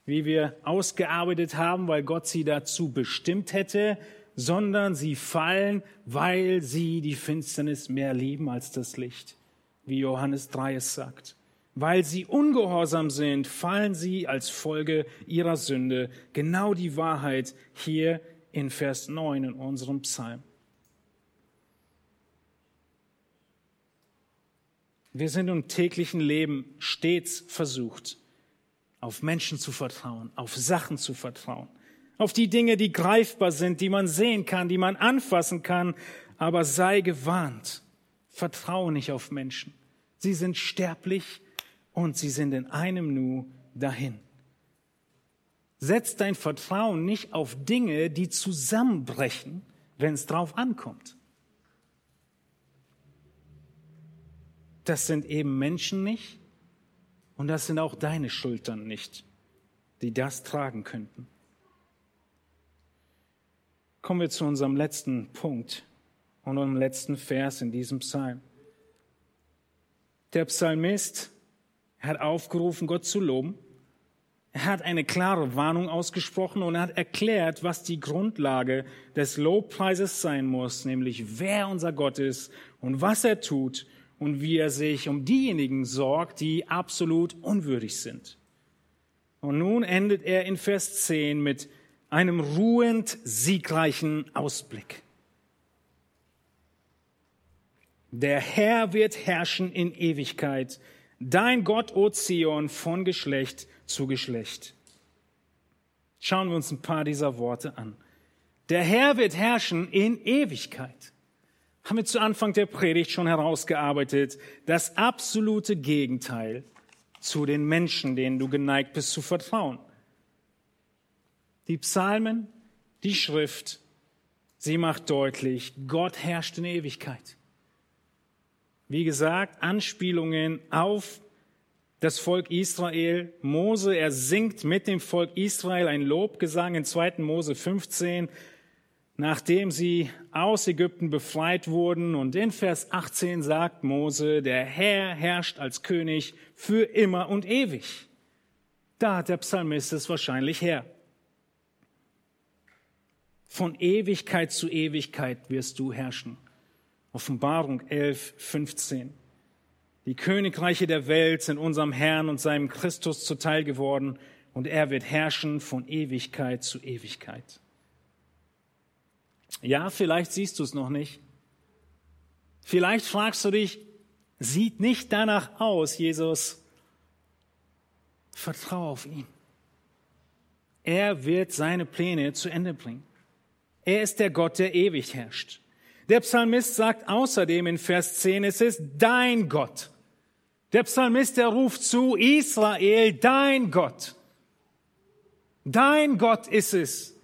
wie wir ausgearbeitet haben, weil Gott sie dazu bestimmt hätte, sondern sie fallen, weil sie die Finsternis mehr lieben als das Licht, wie Johannes 3 es sagt. Weil sie ungehorsam sind, fallen sie als Folge ihrer Sünde. Genau die Wahrheit hier in Vers 9 in unserem Psalm. Wir sind im täglichen Leben stets versucht, auf Menschen zu vertrauen, auf Sachen zu vertrauen, auf die Dinge, die greifbar sind, die man sehen kann, die man anfassen kann. Aber sei gewarnt, vertraue nicht auf Menschen. Sie sind sterblich und sie sind in einem Nu dahin. Setz dein Vertrauen nicht auf Dinge, die zusammenbrechen, wenn es drauf ankommt. Das sind eben Menschen nicht und das sind auch deine Schultern nicht, die das tragen könnten. Kommen wir zu unserem letzten Punkt und unserem letzten Vers in diesem Psalm. Der Psalmist er hat aufgerufen, Gott zu loben. Er hat eine klare Warnung ausgesprochen und er hat erklärt, was die Grundlage des Lobpreises sein muss, nämlich wer unser Gott ist und was er tut und wie er sich um diejenigen sorgt, die absolut unwürdig sind. Und nun endet er in Vers 10 mit einem ruhend siegreichen Ausblick. Der Herr wird herrschen in Ewigkeit. Dein Gott, O Zion, von Geschlecht zu Geschlecht. Schauen wir uns ein paar dieser Worte an. Der Herr wird herrschen in Ewigkeit. Haben wir zu Anfang der Predigt schon herausgearbeitet, das absolute Gegenteil zu den Menschen, denen du geneigt bist zu vertrauen. Die Psalmen, die Schrift, sie macht deutlich, Gott herrscht in Ewigkeit. Wie gesagt, Anspielungen auf das Volk Israel. Mose, er singt mit dem Volk Israel ein Lobgesang in 2. Mose 15, nachdem sie aus Ägypten befreit wurden. Und in Vers 18 sagt Mose, der Herr herrscht als König für immer und ewig. Da hat der Psalmist es wahrscheinlich her. Von Ewigkeit zu Ewigkeit wirst du herrschen. Offenbarung 11, 15. Die Königreiche der Welt sind unserem Herrn und seinem Christus zuteil geworden und er wird herrschen von Ewigkeit zu Ewigkeit. Ja, vielleicht siehst du es noch nicht. Vielleicht fragst du dich, sieht nicht danach aus, Jesus. Vertrau auf ihn. Er wird seine Pläne zu Ende bringen. Er ist der Gott, der ewig herrscht. Der Psalmist sagt außerdem in Vers 10, es ist dein Gott. Der Psalmist, der ruft zu Israel, dein Gott. Dein Gott ist es,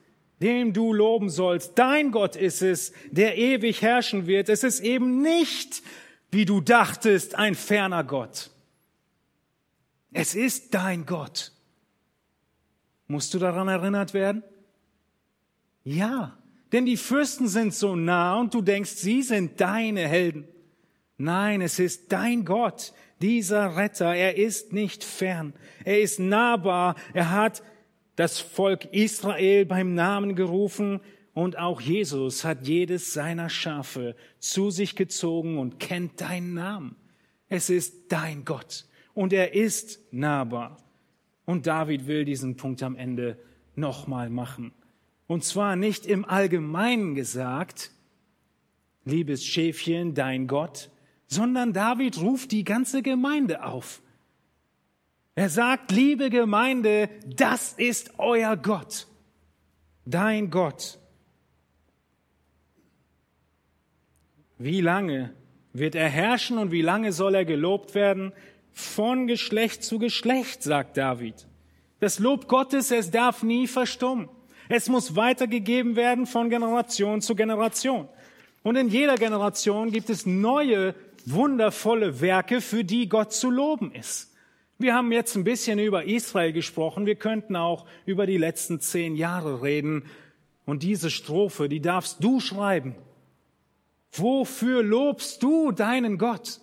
dem du loben sollst. Dein Gott ist es, der ewig herrschen wird. Es ist eben nicht, wie du dachtest, ein ferner Gott. Es ist dein Gott. Musst du daran erinnert werden? Ja, denn die Fürsten sind so nah und du denkst, sie sind deine Helden. Nein, es ist dein Gott, dieser Retter. Er ist nicht fern. Er ist nahbar. Er hat das Volk Israel beim Namen gerufen und auch Jesus hat jedes seiner Schafe zu sich gezogen und kennt deinen Namen. Es ist dein Gott und er ist nahbar. Und David will diesen Punkt am Ende nochmal machen. Und zwar nicht im Allgemeinen gesagt, liebes Schäfchen, dein Gott, sondern David ruft die ganze Gemeinde auf. Er sagt, liebe Gemeinde, das ist euer Gott, dein Gott. Wie lange wird er herrschen und wie lange soll er gelobt werden? Von Geschlecht zu Geschlecht, sagt David. Das Lob Gottes, es darf nie verstummen. Es muss weitergegeben werden von Generation zu Generation. Und in jeder Generation gibt es neue, wundervolle Werke, für die Gott zu loben ist. Wir haben jetzt ein bisschen über Israel gesprochen. Wir könnten auch über die letzten zehn Jahre reden. Und diese Strophe, die darfst du schreiben. Wofür lobst du deinen Gott?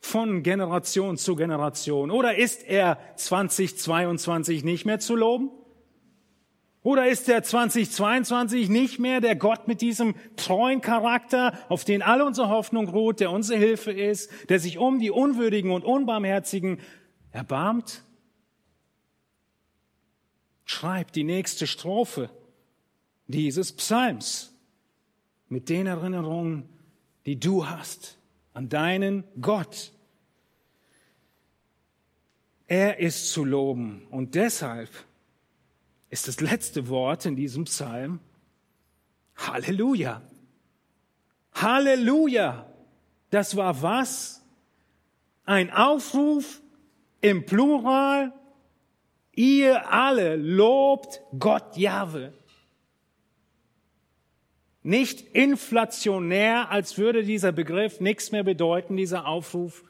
Von Generation zu Generation. Oder ist er 2022 nicht mehr zu loben? Oder ist er 2022 nicht mehr der Gott mit diesem treuen Charakter, auf den alle unsere Hoffnung ruht, der unsere Hilfe ist, der sich um die Unwürdigen und Unbarmherzigen erbarmt? Schreib die nächste Strophe dieses Psalms mit den Erinnerungen, die du hast an deinen Gott. Er ist zu loben und deshalb ist das letzte Wort in diesem Psalm Halleluja. Halleluja. Das war was? Ein Aufruf im Plural, ihr alle lobt Gott Jahwe. Nicht inflationär, als würde dieser Begriff nichts mehr bedeuten, dieser Aufruf,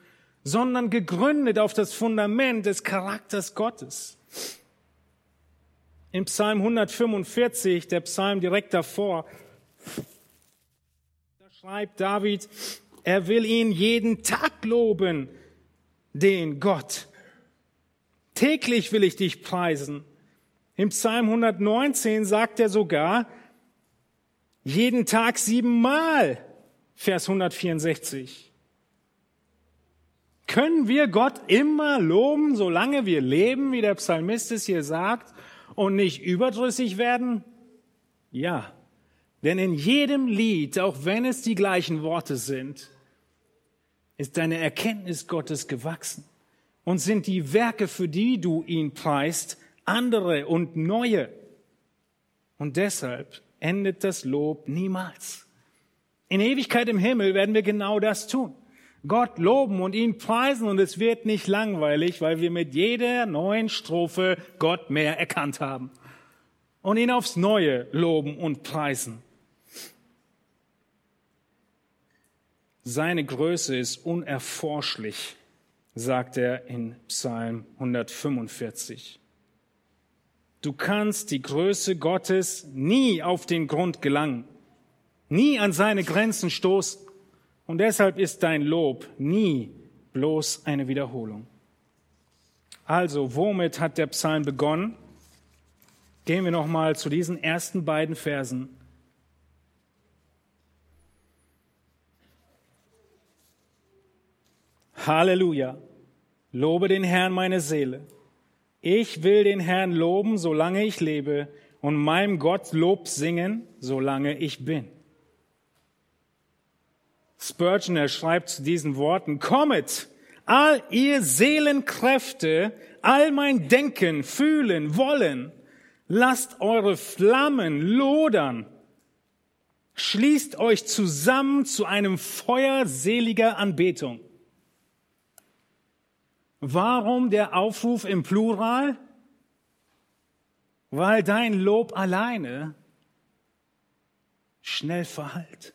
sondern gegründet auf das Fundament des Charakters Gottes. Im Psalm 145, der Psalm direkt davor, da schreibt David, er will ihn jeden Tag loben, den Gott Täglich will ich dich preisen. Im Psalm 119 sagt er sogar, jeden Tag siebenmal, Vers 164. Können wir Gott immer loben, solange wir leben, wie der Psalmist es hier sagt, und nicht überdrüssig werden? Ja, denn in jedem Lied, auch wenn es die gleichen Worte sind, ist deine Erkenntnis Gottes gewachsen und sind die Werke, für die du ihn preist, andere und neue. Und deshalb endet das Lob niemals. In Ewigkeit im Himmel werden wir genau das tun. Gott loben und ihn preisen und es wird nicht langweilig, weil wir mit jeder neuen Strophe Gott mehr erkannt haben und ihn aufs Neue loben und preisen. Seine Größe ist unerforschlich sagt er in Psalm 145. Du kannst die Größe Gottes nie auf den Grund gelangen, nie an seine Grenzen stoßen. Und deshalb ist dein Lob nie bloß eine Wiederholung. Also, womit hat der Psalm begonnen? Gehen wir nochmal zu diesen ersten beiden Versen. Halleluja. Lobe den Herrn meine Seele. Ich will den Herrn loben, solange ich lebe, und meinem Gott Lob singen, solange ich bin. Spurgeon, er schreibt zu diesen Worten, Kommet, all ihr Seelenkräfte, all mein Denken, Fühlen, Wollen, lasst eure Flammen lodern, schließt euch zusammen zu einem Feuer seliger Anbetung. Warum der Aufruf im Plural? Weil dein Lob alleine schnell verhallt.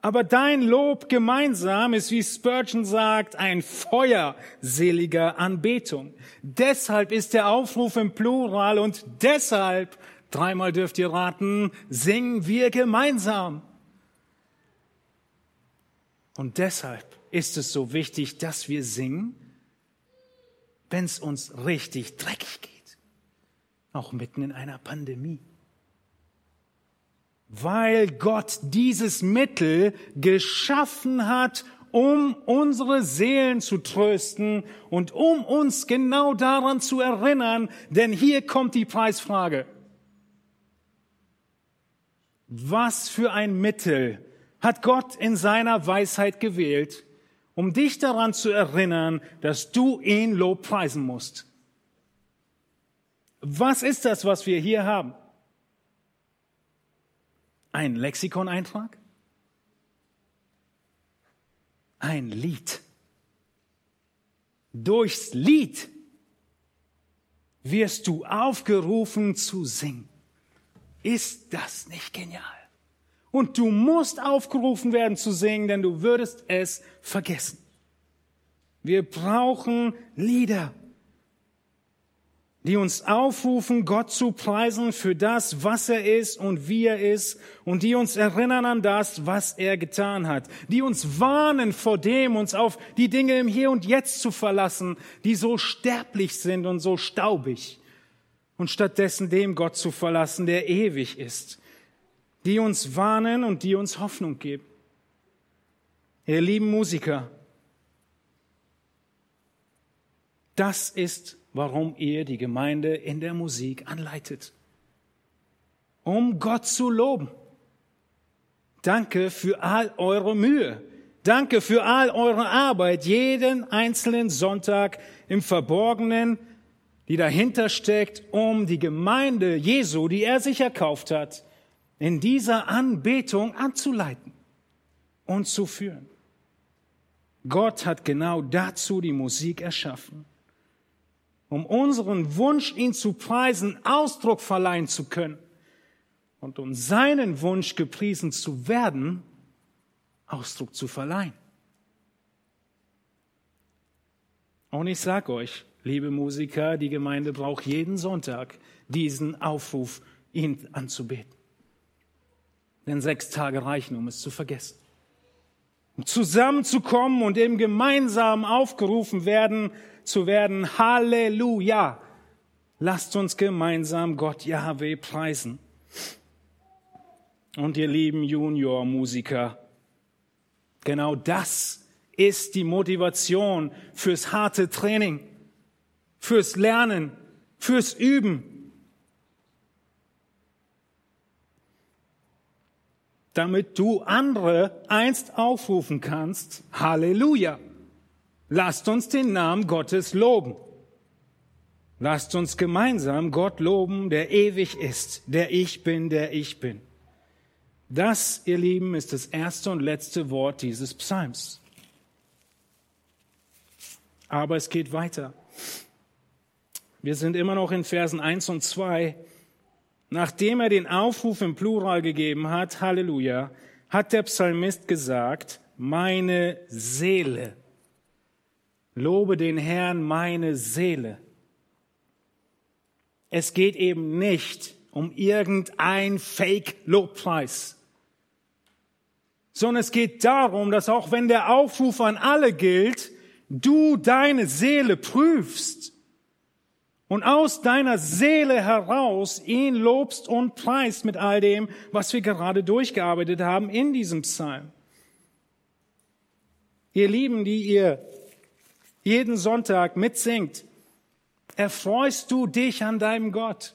Aber dein Lob gemeinsam ist, wie Spurgeon sagt, ein Feuer seliger Anbetung. Deshalb ist der Aufruf im Plural und deshalb, dreimal dürft ihr raten, singen wir gemeinsam. Und deshalb ist es so wichtig, dass wir singen, wenn es uns richtig dreckig geht. Auch mitten in einer Pandemie weil Gott dieses Mittel geschaffen hat, um unsere Seelen zu trösten und um uns genau daran zu erinnern, denn hier kommt die Preisfrage. Was für ein Mittel hat Gott in seiner Weisheit gewählt, um dich daran zu erinnern, dass du ihn lobpreisen musst? Was ist das, was wir hier haben? Ein Lexikoneintrag? Ein Lied. Durchs Lied wirst du aufgerufen zu singen. Ist das nicht genial? Und du musst aufgerufen werden zu singen, denn du würdest es vergessen. Wir brauchen Lieder die uns aufrufen, Gott zu preisen für das, was er ist und wie er ist und die uns erinnern an das, was er getan hat, die uns warnen vor dem, uns auf die Dinge im Hier und Jetzt zu verlassen, die so sterblich sind und so staubig und stattdessen dem Gott zu verlassen, der ewig ist, die uns warnen und die uns Hoffnung geben. Ihr lieben Musiker, das ist warum ihr die Gemeinde in der Musik anleitet. Um Gott zu loben. Danke für all eure Mühe. Danke für all eure Arbeit, jeden einzelnen Sonntag im Verborgenen, die dahinter steckt, um die Gemeinde Jesu, die er sich erkauft hat, in dieser Anbetung anzuleiten und zu führen. Gott hat genau dazu die Musik erschaffen um unseren Wunsch, ihn zu preisen, Ausdruck verleihen zu können und um seinen Wunsch, gepriesen zu werden, Ausdruck zu verleihen. Und ich sage euch, liebe Musiker, die Gemeinde braucht jeden Sonntag diesen Aufruf, ihn anzubeten. Denn sechs Tage reichen, um es zu vergessen. Um zusammenzukommen und im gemeinsam aufgerufen werden, zu werden. Halleluja! Lasst uns gemeinsam Gott Yahweh preisen. Und ihr lieben Junior-Musiker, genau das ist die Motivation fürs harte Training, fürs Lernen, fürs Üben. Damit du andere einst aufrufen kannst, Halleluja. Lasst uns den Namen Gottes loben. Lasst uns gemeinsam Gott loben, der ewig ist, der ich bin, der ich bin. Das, ihr Lieben, ist das erste und letzte Wort dieses Psalms. Aber es geht weiter. Wir sind immer noch in Versen 1 und 2. Nachdem er den Aufruf im Plural gegeben hat, Halleluja, hat der Psalmist gesagt, meine Seele Lobe den Herrn meine Seele. Es geht eben nicht um irgendein Fake-Lobpreis, sondern es geht darum, dass auch wenn der Aufruf an alle gilt, du deine Seele prüfst und aus deiner Seele heraus ihn lobst und preist mit all dem, was wir gerade durchgearbeitet haben in diesem Psalm. Ihr Lieben, die ihr jeden Sonntag mitsingt, erfreust du dich an deinem Gott.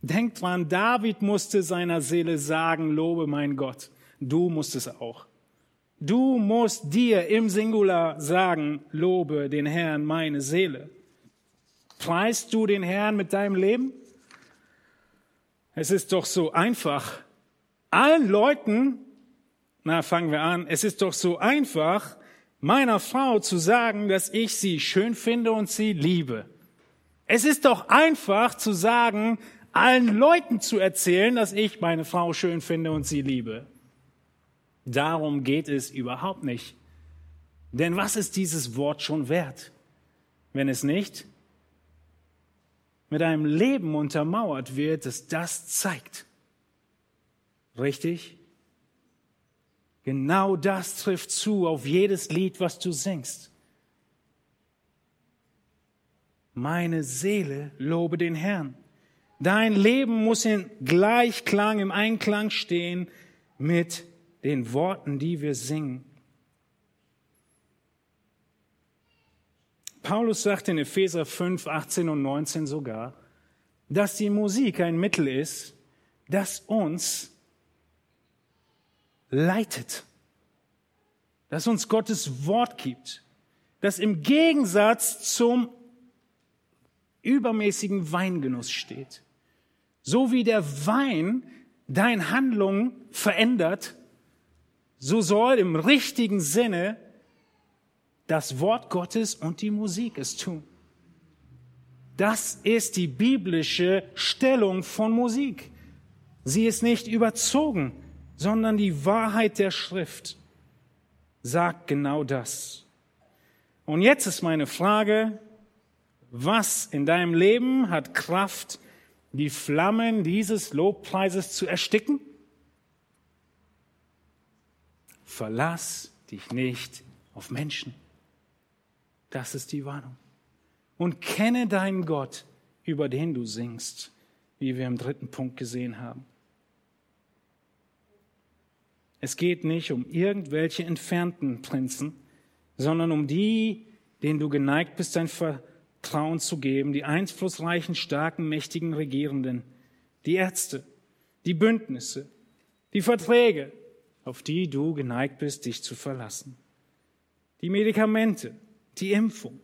Denk dran, David musste seiner Seele sagen, lobe mein Gott. Du musst es auch. Du musst dir im Singular sagen, lobe den Herrn meine Seele. Preist du den Herrn mit deinem Leben? Es ist doch so einfach. Allen Leuten, na fangen wir an, es ist doch so einfach, meiner Frau zu sagen, dass ich sie schön finde und sie liebe. Es ist doch einfach zu sagen, allen Leuten zu erzählen, dass ich meine Frau schön finde und sie liebe. Darum geht es überhaupt nicht. Denn was ist dieses Wort schon wert, wenn es nicht mit einem Leben untermauert wird, das das zeigt? Richtig? Genau das trifft zu auf jedes Lied, was du singst. Meine Seele lobe den Herrn. Dein Leben muss in Gleichklang, im Einklang stehen mit den Worten, die wir singen. Paulus sagt in Epheser 5, 18 und 19 sogar, dass die Musik ein Mittel ist, das uns leitet, das uns Gottes Wort gibt, das im Gegensatz zum übermäßigen Weingenuss steht. So wie der Wein dein Handlung verändert, so soll im richtigen Sinne das Wort Gottes und die Musik es tun. Das ist die biblische Stellung von Musik. Sie ist nicht überzogen, sondern die Wahrheit der Schrift sagt genau das. Und jetzt ist meine Frage, was in deinem Leben hat Kraft, die Flammen dieses Lobpreises zu ersticken? Verlass dich nicht auf Menschen. Das ist die Warnung. Und kenne deinen Gott, über den du singst, wie wir im dritten Punkt gesehen haben. Es geht nicht um irgendwelche entfernten Prinzen, sondern um die, denen du geneigt bist, dein Vertrauen zu geben, die einflussreichen, starken, mächtigen Regierenden, die Ärzte, die Bündnisse, die Verträge, auf die du geneigt bist, dich zu verlassen, die Medikamente, die Impfung,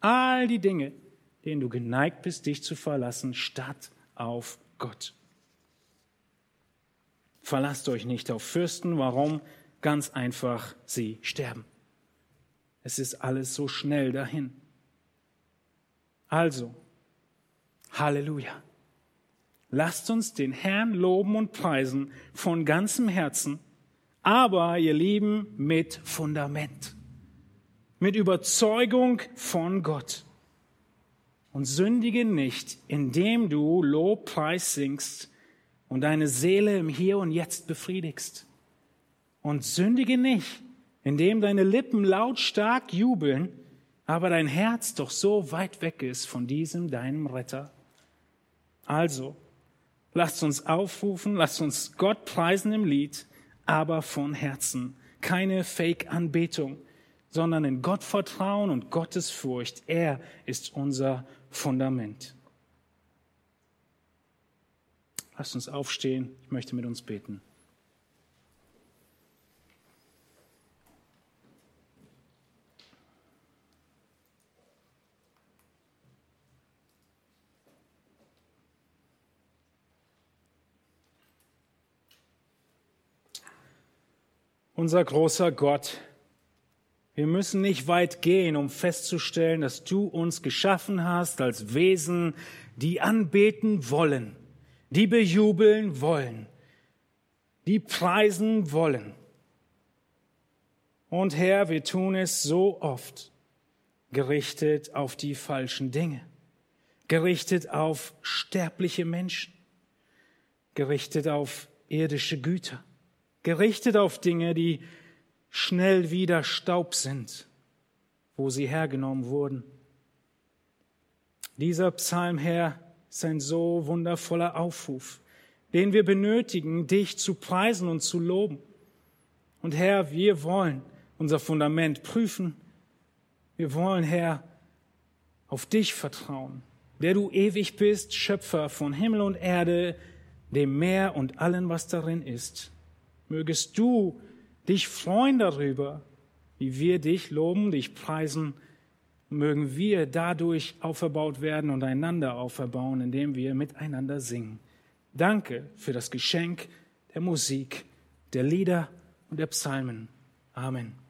all die Dinge, denen du geneigt bist, dich zu verlassen, statt auf Gott. Verlasst euch nicht auf Fürsten. Warum? Ganz einfach, sie sterben. Es ist alles so schnell dahin. Also, Halleluja. Lasst uns den Herrn loben und preisen von ganzem Herzen, aber ihr Lieben mit Fundament, mit Überzeugung von Gott. Und sündige nicht, indem du Lobpreis singst, und deine Seele im Hier und Jetzt befriedigst. Und sündige nicht, indem deine Lippen lautstark jubeln, aber dein Herz doch so weit weg ist von diesem deinem Retter. Also, lasst uns aufrufen, lasst uns Gott preisen im Lied, aber von Herzen. Keine Fake-Anbetung, sondern in Gott vertrauen und Gottes Furcht. Er ist unser Fundament. Lasst uns aufstehen. Ich möchte mit uns beten. Unser großer Gott, wir müssen nicht weit gehen, um festzustellen, dass du uns geschaffen hast als Wesen, die anbeten wollen die bejubeln wollen, die preisen wollen. Und Herr, wir tun es so oft, gerichtet auf die falschen Dinge, gerichtet auf sterbliche Menschen, gerichtet auf irdische Güter, gerichtet auf Dinge, die schnell wieder Staub sind, wo sie hergenommen wurden. Dieser Psalm, Ist ein so wundervoller Aufruf, den wir benötigen, dich zu preisen und zu loben. Und Herr, wir wollen unser Fundament prüfen. Wir wollen, Herr, auf dich vertrauen, der du ewig bist, Schöpfer von Himmel und Erde, dem Meer und allem, was darin ist. Mögest du dich freuen darüber, wie wir dich loben, dich preisen mögen wir dadurch auferbaut werden und einander auferbauen, indem wir miteinander singen. Danke für das Geschenk der Musik, der Lieder und der Psalmen. Amen.